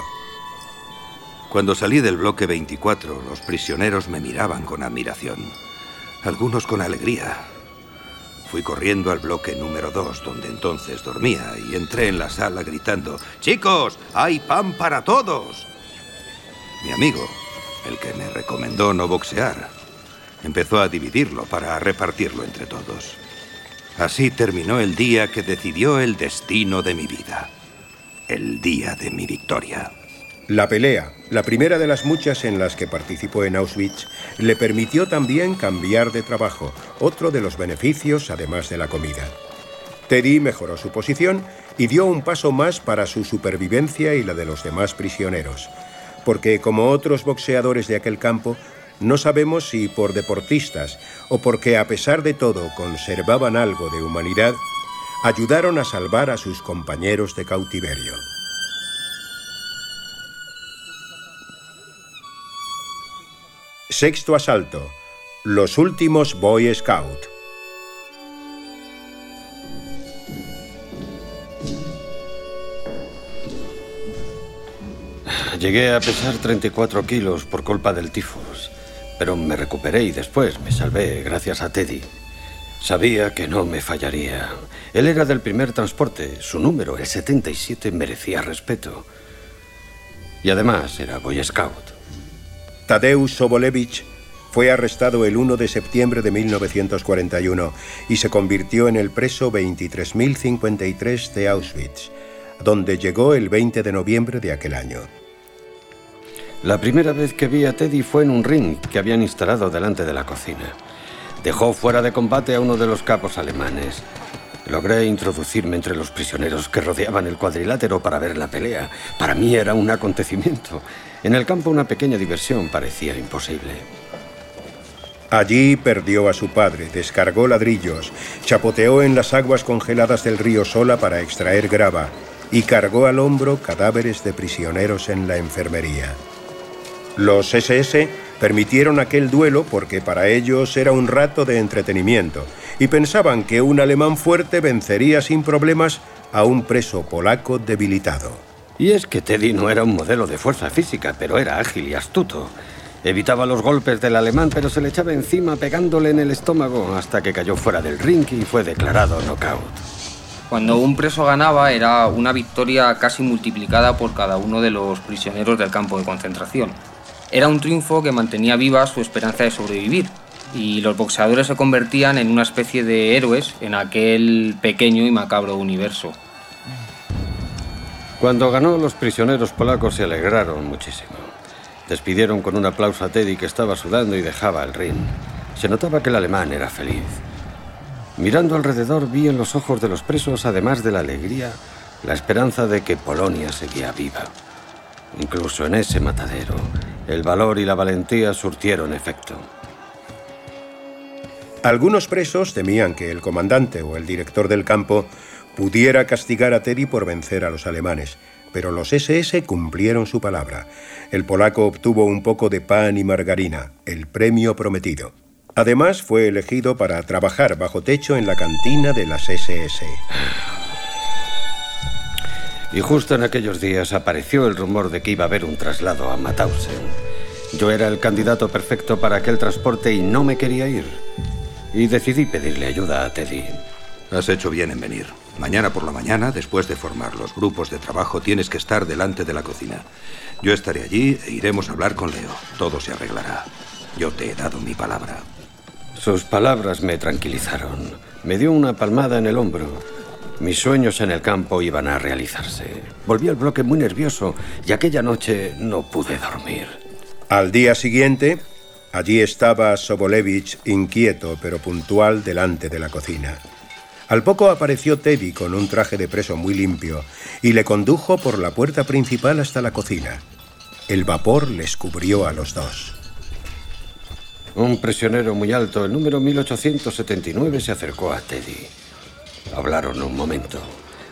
Cuando salí del bloque 24, los prisioneros me miraban con admiración, algunos con alegría. Fui corriendo al bloque número 2, donde entonces dormía, y entré en la sala gritando, Chicos, hay pan para todos. Mi amigo, el que me recomendó no boxear. Empezó a dividirlo para repartirlo entre todos. Así terminó el día que decidió el destino de mi vida. El día de mi victoria. La pelea, la primera de las muchas en las que participó en Auschwitz, le permitió también cambiar de trabajo, otro de los beneficios además de la comida. Teddy mejoró su posición y dio un paso más para su supervivencia y la de los demás prisioneros porque como otros boxeadores de aquel campo, no sabemos si por deportistas o porque a pesar de todo conservaban algo de humanidad, ayudaron a salvar a sus compañeros de cautiverio. Sexto asalto. Los últimos Boy Scout. Llegué a pesar 34 kilos por culpa del tifus, pero me recuperé y después me salvé gracias a Teddy. Sabía que no me fallaría. Él era del primer transporte. Su número, el 77, merecía respeto. Y además era Boy Scout. Tadeusz Sobolevich fue arrestado el 1 de septiembre de 1941 y se convirtió en el preso 23.053 de Auschwitz, donde llegó el 20 de noviembre de aquel año. La primera vez que vi a Teddy fue en un ring que habían instalado delante de la cocina. Dejó fuera de combate a uno de los capos alemanes. Logré introducirme entre los prisioneros que rodeaban el cuadrilátero para ver la pelea. Para mí era un acontecimiento. En el campo una pequeña diversión parecía imposible. Allí perdió a su padre, descargó ladrillos, chapoteó en las aguas congeladas del río Sola para extraer grava y cargó al hombro cadáveres de prisioneros en la enfermería. Los SS permitieron aquel duelo porque para ellos era un rato de entretenimiento y pensaban que un alemán fuerte vencería sin problemas a un preso polaco debilitado. Y es que Teddy no era un modelo de fuerza física, pero era ágil y astuto. Evitaba los golpes del alemán, pero se le echaba encima pegándole en el estómago hasta que cayó fuera del ring y fue declarado knockout. Cuando un preso ganaba era una victoria casi multiplicada por cada uno de los prisioneros del campo de concentración. Era un triunfo que mantenía viva su esperanza de sobrevivir y los boxeadores se convertían en una especie de héroes en aquel pequeño y macabro universo. Cuando ganó, los prisioneros polacos se alegraron muchísimo. Despidieron con un aplauso a Teddy que estaba sudando y dejaba el ring. Se notaba que el alemán era feliz. Mirando alrededor vi en los ojos de los presos, además de la alegría, la esperanza de que Polonia seguía viva. Incluso en ese matadero, el valor y la valentía surtieron efecto. Algunos presos temían que el comandante o el director del campo pudiera castigar a Teddy por vencer a los alemanes, pero los SS cumplieron su palabra. El polaco obtuvo un poco de pan y margarina, el premio prometido. Además, fue elegido para trabajar bajo techo en la cantina de las SS. [SIGHS] [SIGHS] Y justo en aquellos días apareció el rumor de que iba a haber un traslado a Mauthausen. Yo era el candidato perfecto para aquel transporte y no me quería ir. Y decidí pedirle ayuda a Teddy. Has hecho bien en venir. Mañana por la mañana, después de formar los grupos de trabajo, tienes que estar delante de la cocina. Yo estaré allí e iremos a hablar con Leo. Todo se arreglará. Yo te he dado mi palabra. Sus palabras me tranquilizaron. Me dio una palmada en el hombro. Mis sueños en el campo iban a realizarse. Volví al bloque muy nervioso y aquella noche no pude dormir. Al día siguiente, allí estaba Sobolevich inquieto pero puntual delante de la cocina. Al poco apareció Teddy con un traje de preso muy limpio y le condujo por la puerta principal hasta la cocina. El vapor les cubrió a los dos. Un prisionero muy alto, el número 1879, se acercó a Teddy. Hablaron un momento.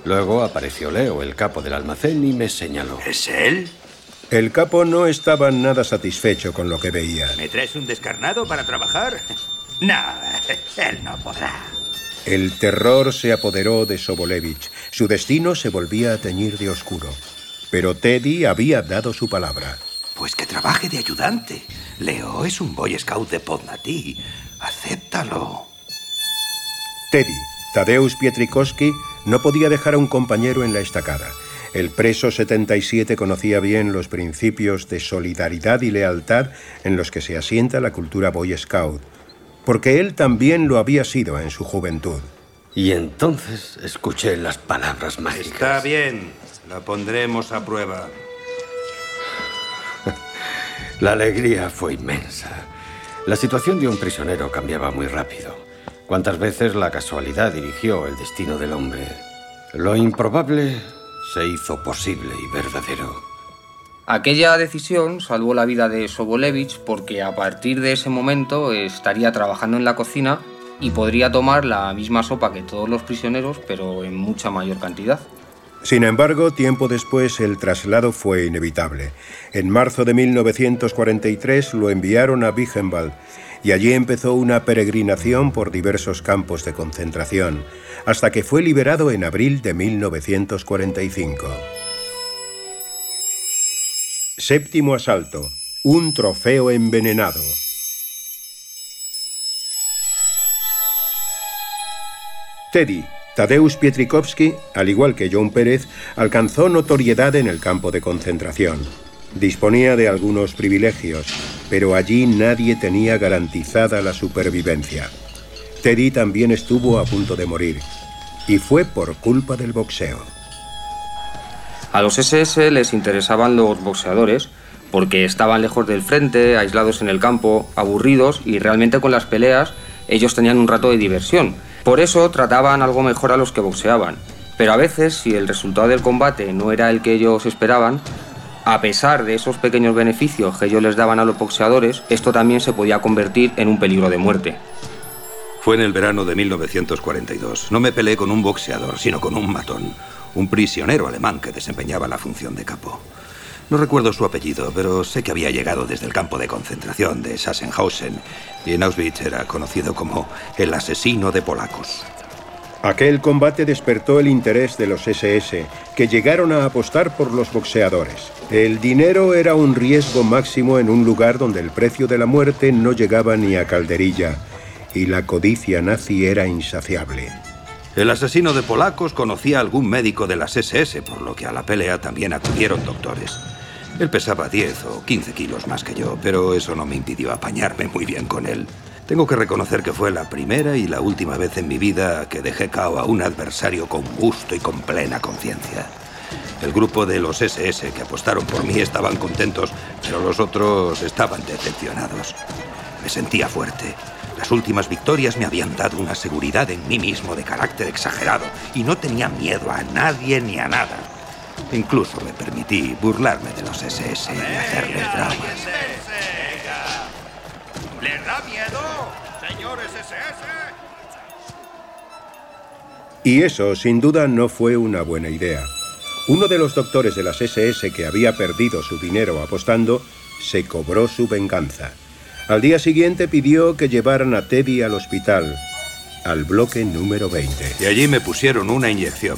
Luego apareció Leo, el capo del almacén, y me señaló. ¿Es él? El capo no estaba nada satisfecho con lo que veía. ¿Me traes un descarnado para trabajar? No, él no podrá. El terror se apoderó de Sobolevich. Su destino se volvía a teñir de oscuro. Pero Teddy había dado su palabra. Pues que trabaje de ayudante. Leo es un Boy Scout de Podnatí. Acéptalo. Teddy, Tadeusz Pietrikowski, no podía dejar a un compañero en la estacada. El preso 77 conocía bien los principios de solidaridad y lealtad en los que se asienta la cultura Boy Scout, porque él también lo había sido en su juventud. Y entonces escuché las palabras mágicas. Está bien, la pondremos a prueba. [LAUGHS] La alegría fue inmensa. La situación de un prisionero cambiaba muy rápido. Cuántas veces la casualidad dirigió el destino del hombre. Lo improbable se hizo posible y verdadero. Aquella decisión salvó la vida de Sobolevich porque a partir de ese momento estaría trabajando en la cocina y podría tomar la misma sopa que todos los prisioneros, pero en mucha mayor cantidad. Sin embargo, tiempo después el traslado fue inevitable. En marzo de 1943 lo enviaron a Buchenwald y allí empezó una peregrinación por diversos campos de concentración, hasta que fue liberado en abril de 1945. Séptimo asalto. Un trofeo envenenado. Teddy, Tadeusz Pietrikowski, al igual que John Pérez, alcanzó notoriedad en el campo de concentración. Disponía de algunos privilegios, pero allí nadie tenía garantizada la supervivencia. Teddy también estuvo a punto de morir, y fue por culpa del boxeo. A los SS les interesaban los boxeadores porque estaban lejos del frente, aislados en el campo, aburridos y realmente con las peleas ellos tenían un rato de diversión por eso trataban algo mejor a los que boxeaban. Pero a veces, si el resultado del combate no era el que ellos esperaban, a pesar de esos pequeños beneficios que ellos les daban a los boxeadores, esto también se podía convertir en un peligro de muerte. Fue en el verano de 1942. No me peleé con un boxeador, sino con un matón, un prisionero alemán que desempeñaba la función de capo. No recuerdo su apellido, pero sé que había llegado desde el campo de concentración de Sachsenhausen y en Auschwitz era conocido como el asesino de polacos. Aquel combate despertó el interés de los SS, que llegaron a apostar por los boxeadores. El dinero era un riesgo máximo en un lugar donde el precio de la muerte no llegaba ni a calderilla, y la codicia nazi era insaciable. El asesino de polacos conocía a algún médico de las SS, por lo que a la pelea también acudieron doctores. Él pesaba 10 o 15 kilos más que yo, pero eso no me impidió apañarme muy bien con él. Tengo que reconocer que fue la primera y la última vez en mi vida que dejé cao a un adversario con gusto y con plena conciencia. El grupo de los SS que apostaron por mí estaban contentos, pero los otros estaban decepcionados. Me sentía fuerte. Las últimas victorias me habían dado una seguridad en mí mismo de carácter exagerado y no tenía miedo a nadie ni a nada. Incluso me permití burlarme de los SS y hacerles dramas. Y eso, sin duda, no fue una buena idea. Uno de los doctores de las SS que había perdido su dinero apostando se cobró su venganza. Al día siguiente pidió que llevaran a Teddy al hospital, al bloque número 20. Y allí me pusieron una inyección.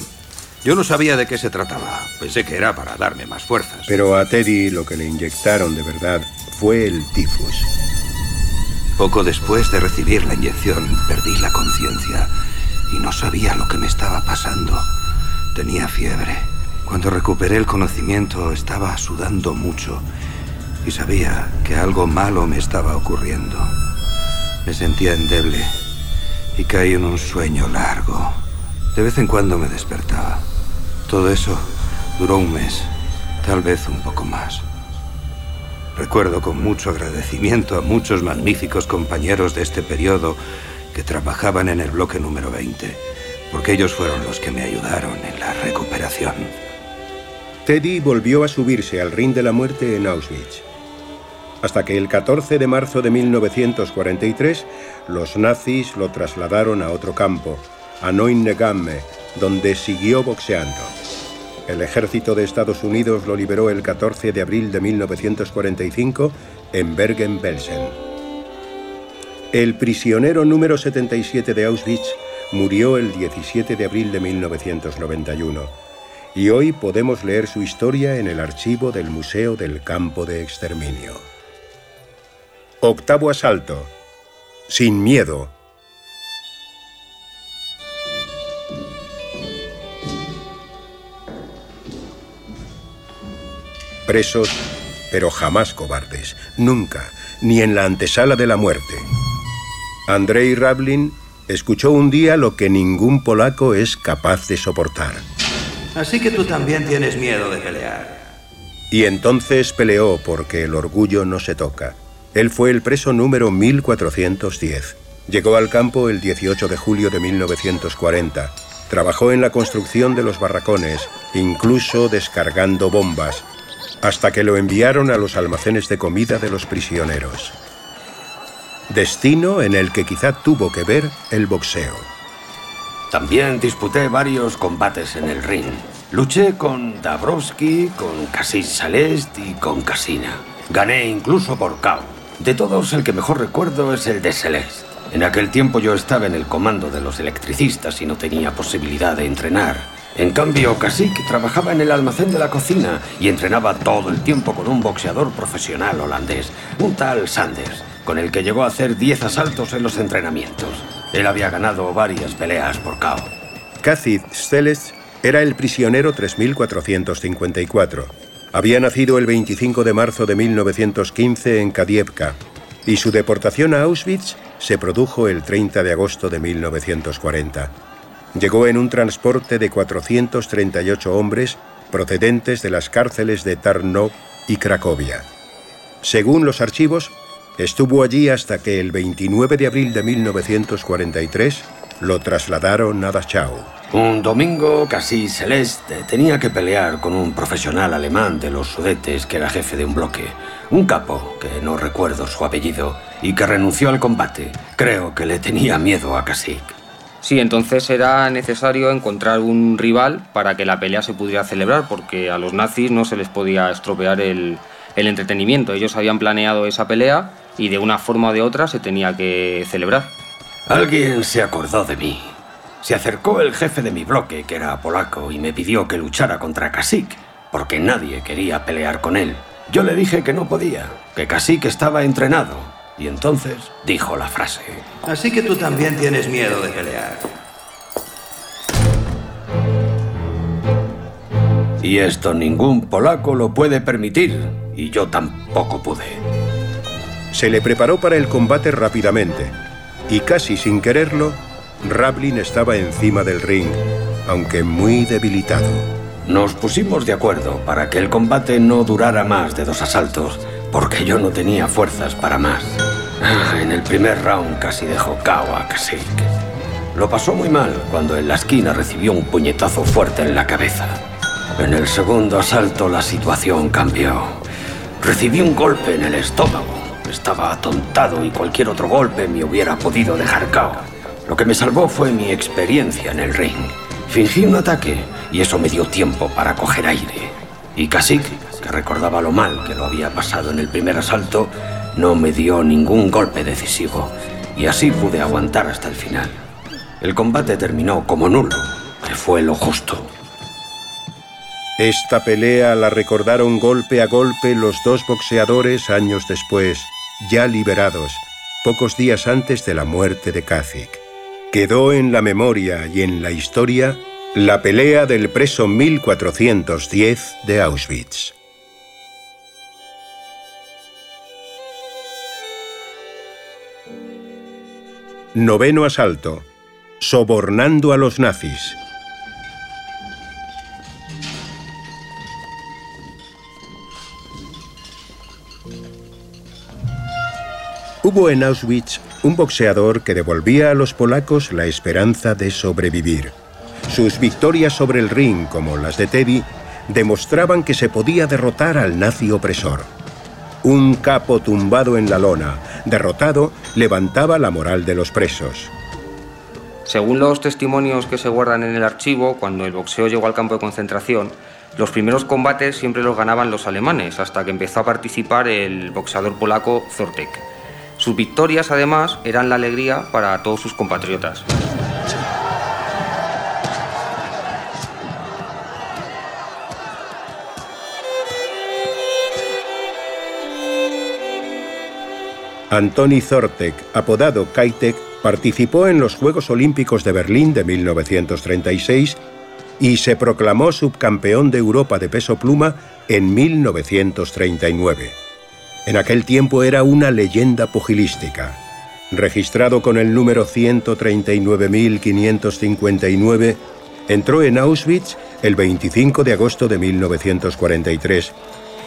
Yo no sabía de qué se trataba. Pensé que era para darme más fuerzas. Pero a Teddy lo que le inyectaron de verdad fue el tifus. Poco después de recibir la inyección, perdí la conciencia y no sabía lo que me estaba pasando. Tenía fiebre. Cuando recuperé el conocimiento estaba sudando mucho y sabía que algo malo me estaba ocurriendo. Me sentía endeble y caí en un sueño largo. De vez en cuando me despertaba. Todo eso duró un mes, tal vez un poco más. Recuerdo con mucho agradecimiento a muchos magníficos compañeros de este periodo que trabajaban en el bloque número 20, porque ellos fueron los que me ayudaron en la recuperación. Teddy volvió a subirse al ring de la muerte en Auschwitz hasta que el 14 de marzo de 1943 los nazis lo trasladaron a otro campo, a Neuengamme, donde siguió boxeando. El ejército de Estados Unidos lo liberó el 14 de abril de 1945 en Bergen-Belsen. El prisionero número 77 de Auschwitz murió el 17 de abril de 1991 y hoy podemos leer su historia en el archivo del Museo del Campo de Exterminio. Octavo asalto. Sin miedo. Presos, pero jamás cobardes. Nunca, ni en la antesala de la muerte. Andrei Rablin escuchó un día lo que ningún polaco es capaz de soportar. Así que tú también tienes miedo de pelear. Y entonces peleó porque el orgullo no se toca. Él fue el preso número 1410. Llegó al campo el 18 de julio de 1940. Trabajó en la construcción de los barracones, incluso descargando bombas, hasta que lo enviaron a los almacenes de comida de los prisioneros. Destino en el que quizá tuvo que ver el boxeo. También disputé varios combates en el ring. Luché con Dabrowski, con Cassis Salest y con Casina. Gané incluso por KO. De todos, el que mejor recuerdo es el de Celeste. En aquel tiempo yo estaba en el comando de los electricistas y no tenía posibilidad de entrenar. En cambio, Kasik trabajaba en el almacén de la cocina y entrenaba todo el tiempo con un boxeador profesional holandés, un tal Sanders, con el que llegó a hacer 10 asaltos en los entrenamientos. Él había ganado varias peleas por KO. Kathid Celeste era el prisionero 3454 había nacido el 25 de marzo de 1915 en Kadievka y su deportación a Auschwitz se produjo el 30 de agosto de 1940. Llegó en un transporte de 438 hombres procedentes de las cárceles de Tarnów y Cracovia. Según los archivos, estuvo allí hasta que el 29 de abril de 1943 lo trasladaron a Dachau. Un domingo casi celeste tenía que pelear con un profesional alemán de los Sudetes que era jefe de un bloque. Un capo, que no recuerdo su apellido, y que renunció al combate. Creo que le tenía miedo a Kasich. Sí, entonces era necesario encontrar un rival para que la pelea se pudiera celebrar, porque a los nazis no se les podía estropear el, entretenimiento. Ellos habían planeado esa pelea y de una forma o de otra se tenía que celebrar. Alguien se acordó de mí. Se acercó el jefe de mi bloque, que era polaco, y me pidió que luchara contra Kasich, porque nadie quería pelear con él. Yo le dije que no podía, que Kasich estaba entrenado, y entonces dijo la frase. Así que tú también tienes miedo de pelear. Y esto ningún polaco lo puede permitir, y yo tampoco pude. Se le preparó para el combate rápidamente, y casi sin quererlo, Rablin estaba encima del ring, aunque muy debilitado. Nos pusimos de acuerdo para que el combate no durara más de dos asaltos, porque yo no tenía fuerzas para más. Ah, en el primer round casi dejó cao a Kasich. Lo pasó muy mal cuando en la esquina recibió un puñetazo fuerte en la cabeza. En el segundo asalto la situación cambió. Recibí un golpe en el estómago. Estaba atontado y cualquier otro golpe me hubiera podido dejar cao. Lo que me salvó fue mi experiencia en el ring. Fingí un ataque y eso me dio tiempo para coger aire. Y Kasich, recordaba lo mal que lo había pasado en el primer asalto, no me dio ningún golpe decisivo y así pude aguantar hasta el final. El combate terminó como nulo, que fue lo justo. Esta pelea la recordaron golpe a golpe los dos boxeadores años después, ya liberados, pocos días antes de la muerte de Kasich. Quedó en la memoria y en la historia la pelea del preso 1410 de Auschwitz. Noveno asalto. Sobornando a los nazis. Hubo en Auschwitz un boxeador que devolvía a los polacos la esperanza de sobrevivir. Sus victorias sobre el ring, como las de Teddy, demostraban que se podía derrotar al nazi opresor. Un capo tumbado en la lona, derrotado, levantaba la moral de los presos. Según los testimonios que se guardan en el archivo, cuando el boxeo llegó al campo de concentración, los primeros combates siempre los ganaban los alemanes, hasta que empezó a participar el boxeador polaco Zortek. Sus victorias, además, eran la alegría para todos sus compatriotas. Antoni Zortek, apodado Kaitek, participó en los Juegos Olímpicos de Berlín de 1936 y se proclamó subcampeón de Europa de peso pluma en 1939. En aquel tiempo era una leyenda pugilística. Registrado con el número 139.559, entró en Auschwitz el 25 de agosto de 1943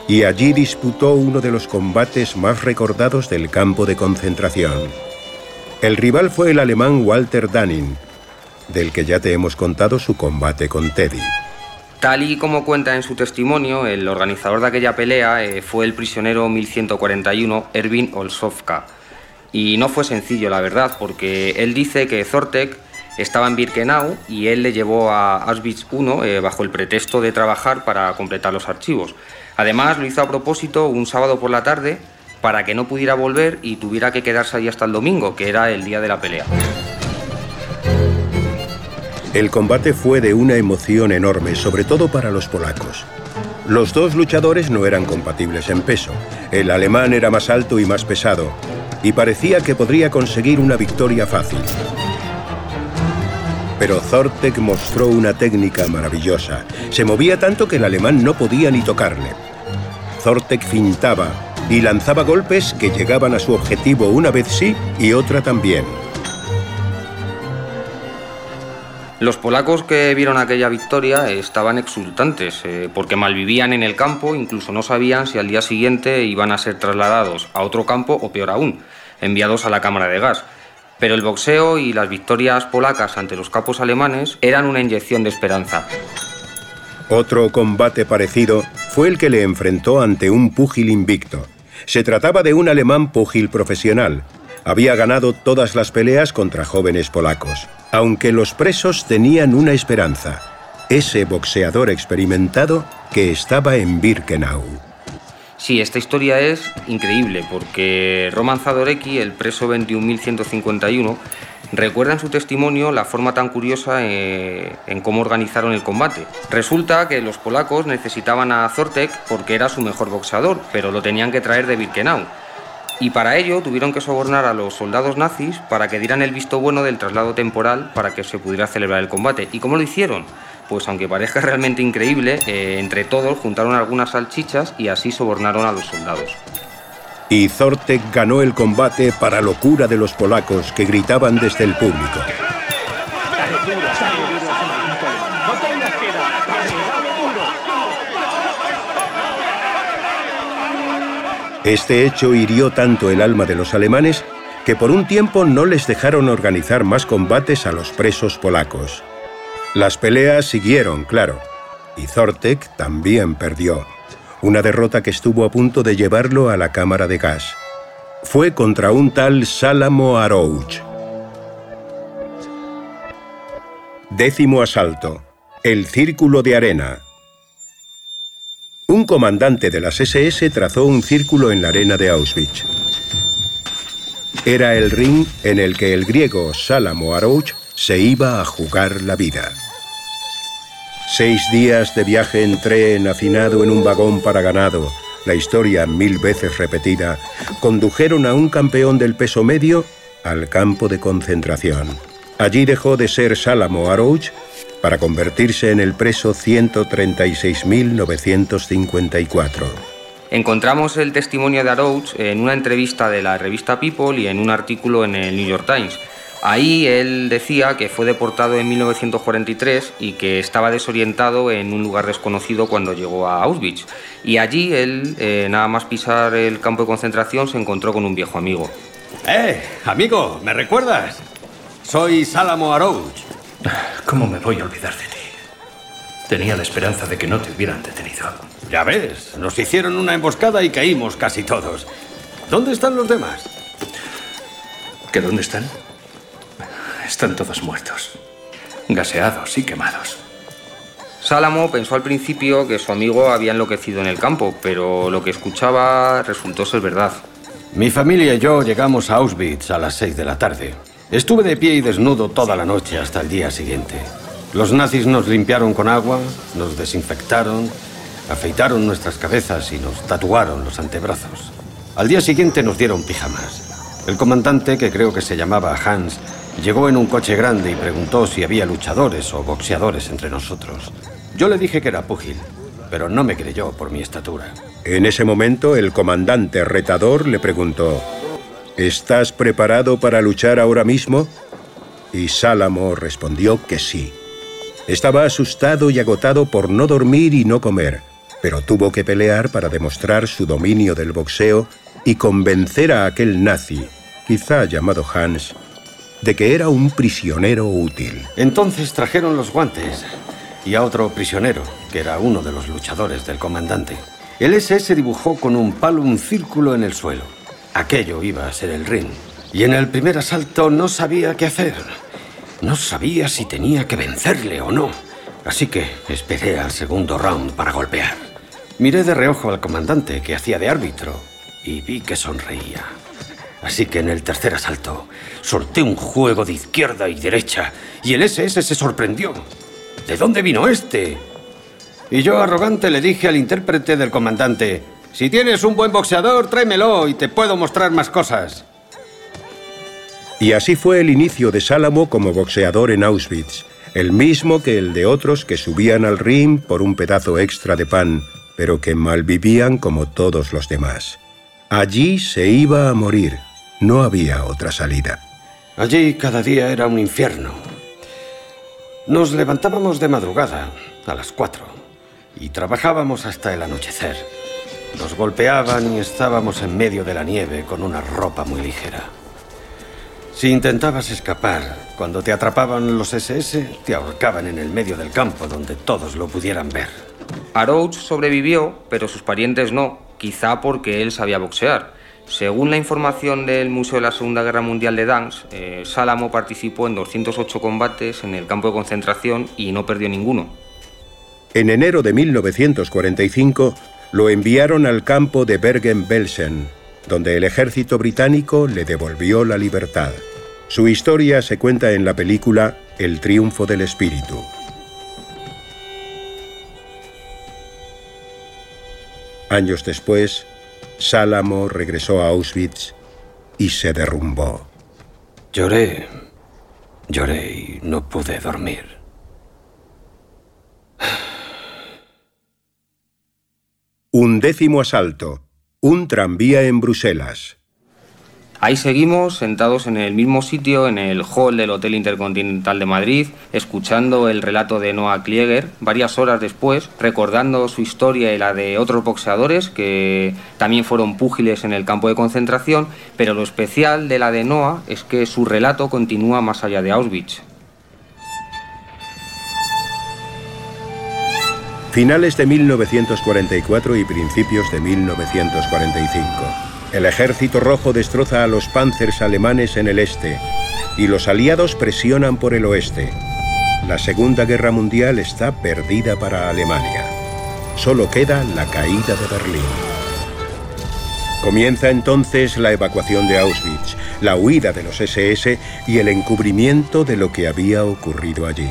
y allí disputó uno de los combates más recordados del campo de concentración. El rival fue el alemán Walter Danning, del que ya te hemos contado su combate con Teddy. Tal y como cuenta en su testimonio, el organizador de aquella pelea eh, fue el prisionero 1141 Erwin Olsovka. Y no fue sencillo, la verdad, porque él dice que Zortek estaba en Birkenau y él le llevó a Auschwitz I eh, bajo el pretexto de trabajar para completar los archivos. Además, lo hizo a propósito un sábado por la tarde para que no pudiera volver y tuviera que quedarse ahí hasta el domingo, que era el día de la pelea. El combate fue de una emoción enorme, sobre todo para los polacos. Los dos luchadores no eran compatibles en peso. El alemán era más alto y más pesado, y parecía que podría conseguir una victoria fácil. Pero Zortek mostró una técnica maravillosa. Se movía tanto que el alemán no podía ni tocarle. Zortek fintaba y lanzaba golpes que llegaban a su objetivo una vez sí y otra también. Los polacos que vieron aquella victoria estaban exultantes eh, porque malvivían en el campo, incluso no sabían si al día siguiente iban a ser trasladados a otro campo o peor aún, enviados a la cámara de gas. Pero el boxeo y las victorias polacas ante los capos alemanes eran una inyección de esperanza. Otro combate parecido fue el que le enfrentó ante un púgil invicto. Se trataba de un alemán pugil profesional. Había ganado todas las peleas contra jóvenes polacos, aunque los presos tenían una esperanza, ese boxeador experimentado que estaba en Birkenau. Sí, esta historia es increíble porque Roman Zadorecki, el preso 21.151, recuerda en su testimonio la forma tan curiosa eh, en cómo organizaron el combate. Resulta que los polacos necesitaban a Zortek porque era su mejor boxeador, pero lo tenían que traer de Birkenau. Y para ello tuvieron que sobornar a los soldados nazis para que dieran el visto bueno del traslado temporal para que se pudiera celebrar el combate. ¿Y cómo lo hicieron? Pues aunque parezca [LAUGHS] realmente increíble, eh, entre todos juntaron algunas salchichas y así sobornaron a los soldados y Zortek ganó el combate para locura de los polacos que gritaban desde el público. Este hecho hirió tanto el alma de los alemanes que por un tiempo no les dejaron organizar más combates a los presos polacos. Las peleas siguieron, claro, y Zortek también perdió una derrota que estuvo a punto de llevarlo a la cámara de gas. Fue contra un tal Salamo Arouch. Décimo asalto. El círculo de arena. Un comandante de las SS trazó un círculo en la arena de Auschwitz. Era el ring en el que el griego Salamo Arouch se iba a jugar la vida. Seis días de viaje en tren hacinado en un vagón para ganado, la historia mil veces repetida, condujeron a un campeón del peso medio al campo de concentración. Allí dejó de ser Salamo Arouch para convertirse en el preso 136.954. Encontramos el testimonio de Arouch en una entrevista de la revista People y en un artículo en el New York Times. Ahí él decía que fue deportado en 1943 y que estaba desorientado en un lugar desconocido cuando llegó a Auschwitz. Y allí él, eh, nada más pisar el campo de concentración, se encontró con un viejo amigo. ¡Eh, amigo! ¿Me recuerdas? Soy Salamo Arouch. [SIGHS] ¿Cómo me voy a olvidar de ti? Tenía la esperanza de que no te hubieran detenido. Ya ves, nos hicieron una emboscada y caímos casi todos. ¿Dónde están los demás? ¿Qué dónde están? Están todos muertos, gaseados y quemados. Sálamo pensó al principio que su amigo había enloquecido en el campo, pero lo que escuchaba resultó ser verdad. Mi familia y yo llegamos a Auschwitz a las 6 de la tarde. Estuve de pie y desnudo toda la noche hasta el día siguiente. Los nazis nos limpiaron con agua, nos desinfectaron, afeitaron nuestras cabezas y nos tatuaron los antebrazos. Al día siguiente nos dieron pijamas. El comandante, que creo que se llamaba Hans, Llegó en un coche grande y preguntó si había luchadores o boxeadores entre nosotros. Yo le dije que era púgil, pero no me creyó por mi estatura. En ese momento el comandante retador le preguntó, ¿Estás preparado para luchar ahora mismo? Y Sálamo respondió que sí. Estaba asustado y agotado por no dormir y no comer, pero tuvo que pelear para demostrar su dominio del boxeo y convencer a aquel nazi, quizá llamado Hans, de que era un prisionero útil. Entonces trajeron los guantes y a otro prisionero, que era uno de los luchadores del comandante. El SS dibujó con un palo un círculo en el suelo. Aquello iba a ser el ring. Y en el primer asalto no sabía qué hacer. No sabía si tenía que vencerle o no. Así que esperé al segundo round para golpear. Miré de reojo al comandante que hacía de árbitro y vi que sonreía. Así que en el tercer asalto solté un juego de izquierda y derecha y el SS se sorprendió. ¿De dónde vino este? Y yo arrogante le dije al intérprete del comandante, si tienes un buen boxeador, tráemelo y te puedo mostrar más cosas. Y así fue el inicio de Sálamo como boxeador en Auschwitz, el mismo que el de otros que subían al ring por un pedazo extra de pan, pero que malvivían como todos los demás. Allí se iba a morir, no había otra salida. Allí cada día era un infierno. Nos levantábamos de madrugada, a las cuatro, y trabajábamos hasta el anochecer. Nos golpeaban y estábamos en medio de la nieve con una ropa muy ligera. Si intentabas escapar, cuando te atrapaban los SS, te ahorcaban en el medio del campo donde todos lo pudieran ver. Arouch sobrevivió, pero sus parientes no, quizá porque él sabía boxear. Según la información del Museo de la Segunda Guerra Mundial de Danz, eh, participó en 208 combates en el campo de concentración y no perdió ninguno. En enero de 1945 lo enviaron al campo de Bergen-Belsen, donde el ejército británico le devolvió la libertad. Su historia se cuenta en la película El triunfo del espíritu. Años después, Sálamo regresó a Auschwitz y se derrumbó. Lloré, lloré y no pude dormir. Un décimo asalto. Un tranvía en Bruselas. Ahí seguimos, sentados en el mismo sitio, en el hall del Hotel Intercontinental de Madrid, escuchando el relato de Noah Klieger, varias horas después, recordando su historia y la de otros boxeadores que también fueron púgiles en el campo de concentración, pero lo especial de la de Noah es que su relato continúa más allá de Auschwitz. Finales de 1944 y principios de 1945. El ejército rojo destroza a los panzers alemanes en el este y los aliados presionan por el oeste. La Segunda Guerra Mundial está perdida para Alemania. Solo queda la caída de Berlín. Comienza entonces la evacuación de Auschwitz, la huida de los SS y el encubrimiento de lo que había ocurrido allí.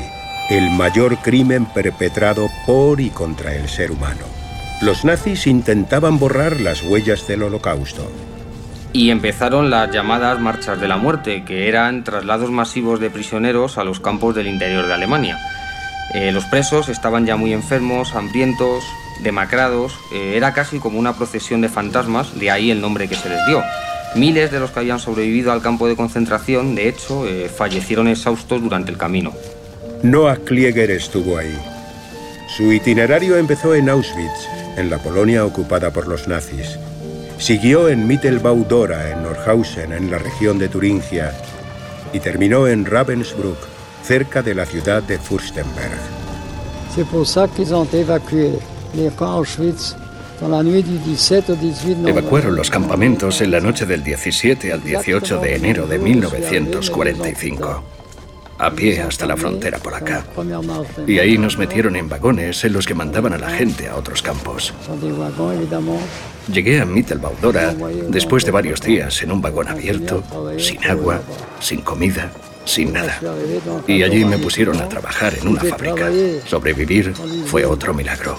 El mayor crimen perpetrado por y contra el ser humano los nazis intentaban borrar las huellas del holocausto. Y empezaron las llamadas marchas de la muerte, que eran traslados masivos de prisioneros a los campos del interior de Alemania. Eh, los presos estaban ya muy enfermos, hambrientos, demacrados, eh, era casi como una procesión de fantasmas, de ahí el nombre que se les dio. Miles de los que habían sobrevivido al campo de concentración, de hecho, eh, fallecieron exhaustos durante el camino. Noah Klieger estuvo ahí. Su itinerario empezó en Auschwitz, en la Polonia ocupada por los nazis. Siguió en Mittelbau-Dora, en Nordhausen, en la región de Turingia, y terminó en Ravensbrück, cerca de la ciudad de Fürstenberg. Evacuaron los campamentos en la noche del 17 al 18 de enero de 1945 a pie hasta la frontera por acá. Y ahí nos metieron en vagones en los que mandaban a la gente a otros campos. Llegué a Mittelbaudora después de varios días en un vagón abierto, sin agua, sin comida, sin nada. Y allí me pusieron a trabajar en una fábrica. Sobrevivir fue otro milagro.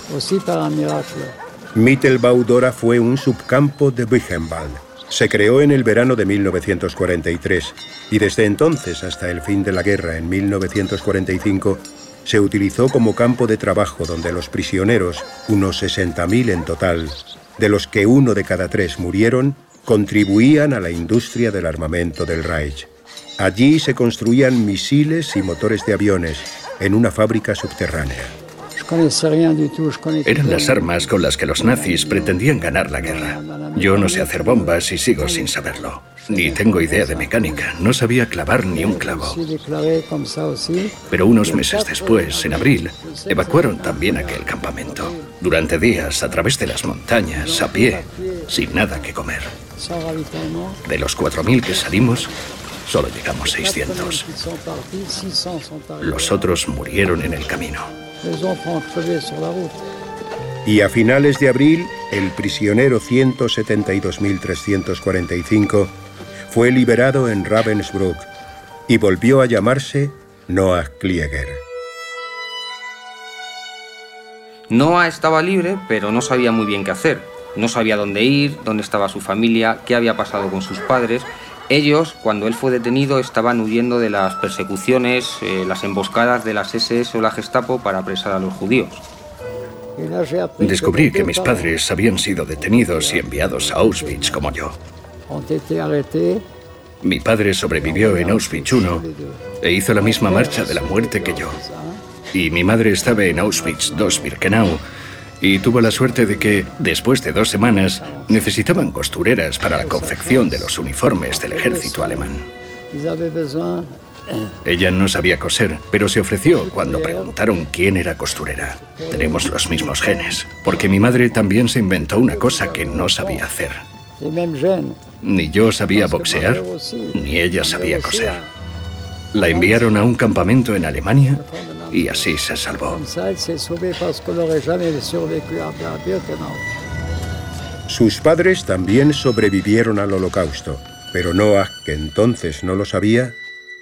Mittelbaudora fue un subcampo de Buchenwald se creó en el verano de 1943 y desde entonces hasta el fin de la guerra en 1945 se utilizó como campo de trabajo donde los prisioneros, unos 60.000 en total, de los que uno de cada tres murieron, contribuían a la industria del armamento del Reich. Allí se construían misiles y motores de aviones en una fábrica subterránea. Eran las armas con las que los nazis pretendían ganar la guerra. Yo no sé hacer bombas y sigo sin saberlo. Ni tengo idea de mecánica, no sabía clavar ni un clavo. Pero unos meses después, en abril, evacuaron también aquel campamento. Durante días, a través de las montañas, a pie, sin nada que comer. De los 4.000 que salimos, solo llegamos 600. Los otros murieron en el camino. Y a finales de abril, el prisionero 172.345 fue liberado en Ravensbrück y volvió a llamarse Noah Klieger. Noah estaba libre, pero no sabía muy bien qué hacer. No sabía dónde ir, dónde estaba su familia, qué había pasado con sus padres ellos, cuando él fue detenido, estaban huyendo de las persecuciones, eh, las emboscadas de las SS o la Gestapo para apresar a los judíos. Descubrí que mis padres habían sido detenidos y enviados a Auschwitz como yo. Mi padre sobrevivió en Auschwitz I e hizo la misma marcha de la muerte que yo. Y mi madre estaba en Auschwitz II Birkenau y tuvo la suerte de que, después de dos semanas, necesitaban costureras para la confección de los uniformes del ejército alemán. Ella no sabía coser, pero se ofreció cuando preguntaron quién era costurera. Tenemos los mismos genes, porque mi madre también se inventó una cosa que no sabía hacer. Ni yo sabía boxear, ni ella sabía coser. La enviaron a un campamento en Alemania y así se salvó. Sus padres también sobrevivieron al holocausto, pero Noah, que entonces no lo sabía,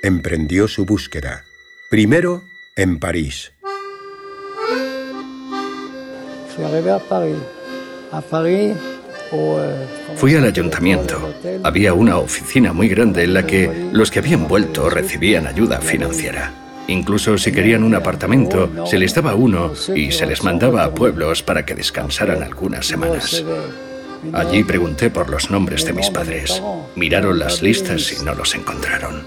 emprendió su búsqueda. Primero en París. Fui al ayuntamiento. Había una oficina muy grande en la que los que habían vuelto recibían ayuda financiera. Incluso si querían un apartamento, se les daba uno y se les mandaba a pueblos para que descansaran algunas semanas. Allí pregunté por los nombres de mis padres. Miraron las listas y no los encontraron.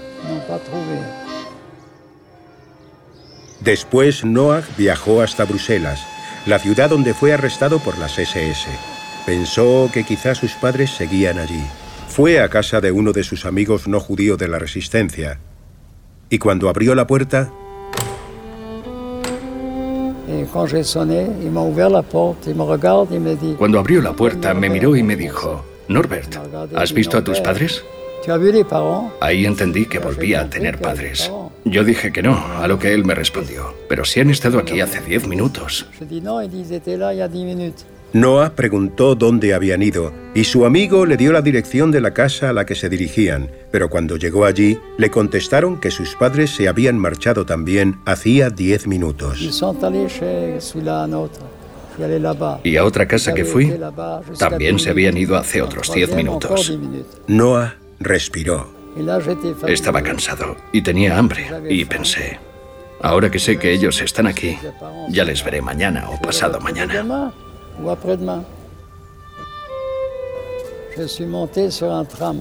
Después Noah viajó hasta Bruselas, la ciudad donde fue arrestado por las SS. Pensó que quizás sus padres seguían allí. Fue a casa de uno de sus amigos no judíos de la resistencia. Y cuando abrió la puerta, cuando abrió la puerta, me miró y me dijo, Norbert, ¿has visto a tus padres? Ahí entendí que volvía a tener padres. Yo dije que no, a lo que él me respondió, pero si han estado aquí hace diez minutos. Noah preguntó dónde habían ido y su amigo le dio la dirección de la casa a la que se dirigían, pero cuando llegó allí le contestaron que sus padres se habían marchado también hacía diez minutos. Y a otra casa que fui, también se habían ido hace otros diez minutos. Noah respiró. Estaba cansado y tenía hambre y pensé, ahora que sé que ellos están aquí, ya les veré mañana o pasado mañana.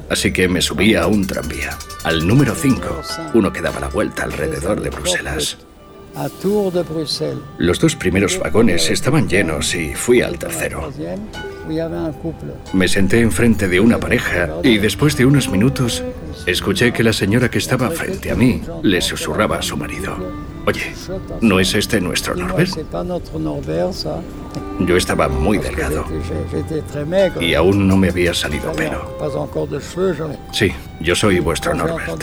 Así que me subí a un tranvía, al número 5, uno que daba la vuelta alrededor de Bruselas. Los dos primeros vagones estaban llenos y fui al tercero. Me senté enfrente de una pareja y después de unos minutos escuché que la señora que estaba frente a mí le susurraba a su marido. Oye, ¿no es este nuestro Norbert? Yo estaba muy delgado y aún no me había salido pelo. Sí, yo soy vuestro Norbert.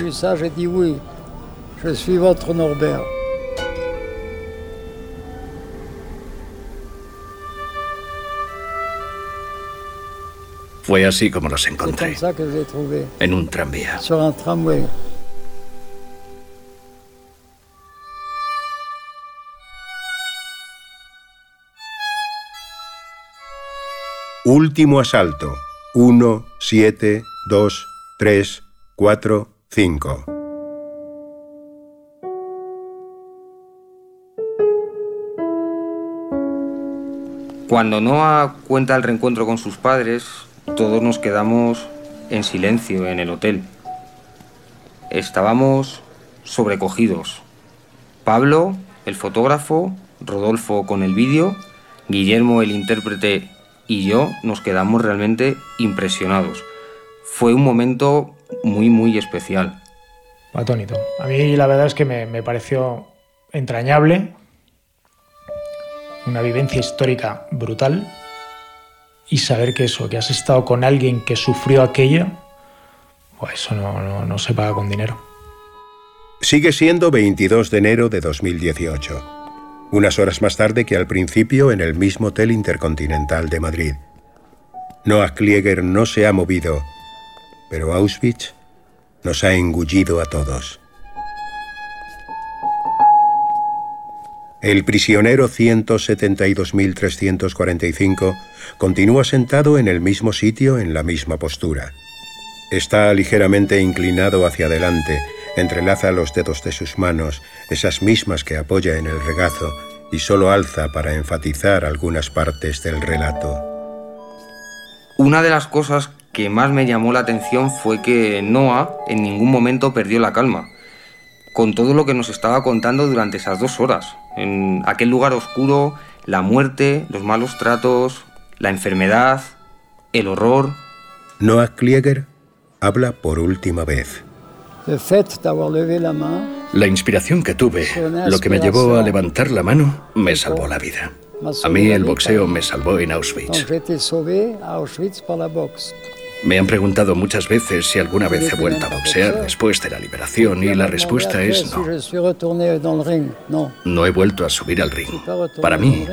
Fue así como los encontré. En un tranvía. Último asalto. 1, 7, 2, 3, 4, 5. Cuando Noah cuenta el reencuentro con sus padres, todos nos quedamos en silencio en el hotel. Estábamos sobrecogidos. Pablo, el fotógrafo, Rodolfo con el vídeo, Guillermo, el intérprete y yo nos quedamos realmente impresionados. Fue un momento muy, muy especial. Atónito. A mí la verdad es que me, me pareció entrañable, una vivencia histórica brutal y saber que eso, que has estado con alguien que sufrió aquello, pues eso no, no se paga con dinero. Sigue siendo 22 de enero de 2018, unas horas más tarde que al principio en el mismo Hotel Intercontinental de Madrid. Noah Klieger no se ha movido, pero Auschwitz nos ha engullido a todos. El prisionero 172.345 continúa sentado en el mismo sitio en la misma postura. Está ligeramente inclinado hacia adelante, entrelaza los dedos de sus manos, esas mismas que apoya en el regazo, y solo alza para enfatizar algunas partes del relato. Una de las cosas que más me llamó la atención fue que Noah en ningún momento perdió la calma con todo lo que nos estaba contando durante esas dos horas. En aquel lugar oscuro, la muerte, los malos tratos, la enfermedad, el horror. Noah Klieger habla por última vez. La inspiración que tuve, lo que me llevó a levantar la mano, me salvó la vida. A mí el boxeo me salvó en Auschwitz. Me han preguntado muchas veces si alguna vez he vuelto a boxear después de la liberación y la respuesta es no. No he vuelto a subir al ring. Para mí,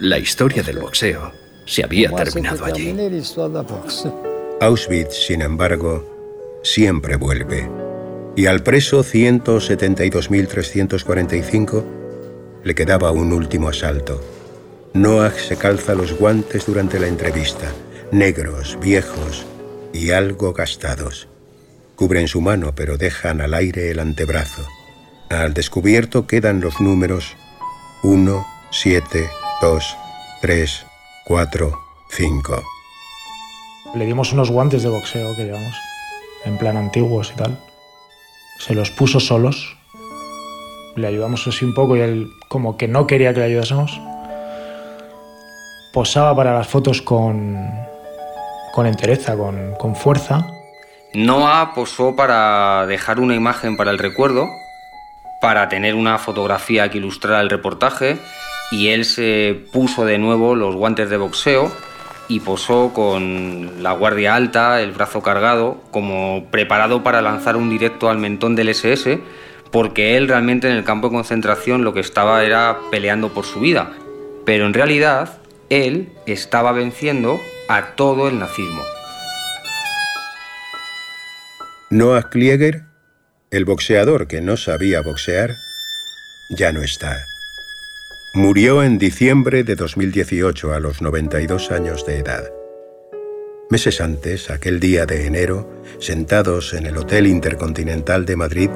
la historia del boxeo se había terminado allí. Auschwitz, sin embargo, siempre vuelve. Y al preso 172.345 le quedaba un último asalto. Noah se calza los guantes durante la entrevista, negros, viejos, y algo gastados. Cubren su mano, pero dejan al aire el antebrazo. Al descubierto quedan los números 1, 7, 2, 3, 4, 5. Le dimos unos guantes de boxeo que llevamos, en plan antiguos y tal. Se los puso solos. Le ayudamos así un poco y él como que no quería que le ayudásemos. Posaba para las fotos con, con entereza, con, con fuerza. Noah posó para dejar una imagen para el recuerdo, para tener una fotografía que ilustrara el reportaje, y él se puso de nuevo los guantes de boxeo y posó con la guardia alta, el brazo cargado, como preparado para lanzar un directo al mentón del SS, porque él realmente en el campo de concentración lo que estaba era peleando por su vida. Pero en realidad él estaba venciendo a todo el nazismo. Noah Klieger, el boxeador que no sabía boxear, ya no está. Murió en diciembre de 2018 a los 92 años de edad. Meses antes, aquel día de enero, sentados en el Hotel Intercontinental de Madrid,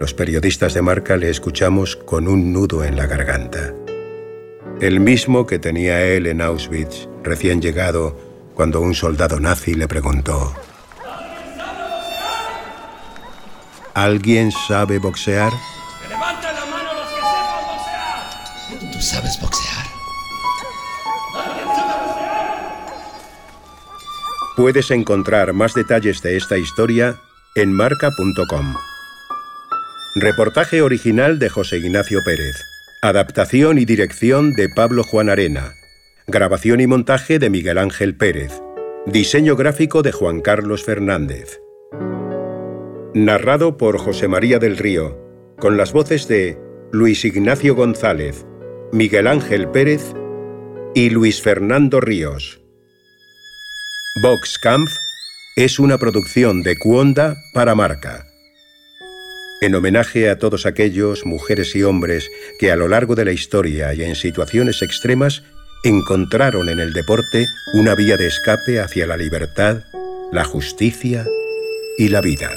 los periodistas de marca le escuchamos con un nudo en la garganta el mismo que tenía él en Auschwitz, recién llegado, cuando un soldado nazi le preguntó, ¿Alguien sabe boxear? Sabes boxear? Puedes encontrar más detalles de esta historia en marca.com. Reportaje original de José Ignacio Pérez. Adaptación y dirección de Pablo Juan Arena. Grabación y montaje de Miguel Ángel Pérez. Diseño gráfico de Juan Carlos Fernández. Narrado por José María del Río, con las voces de Luis Ignacio González, Miguel Ángel Pérez y Luis Fernando Ríos. Camp es una producción de Cuonda para Marca en homenaje a todos aquellos mujeres y hombres que a lo largo de la historia y en situaciones extremas encontraron en el deporte una vía de escape hacia la libertad, la justicia y la vida.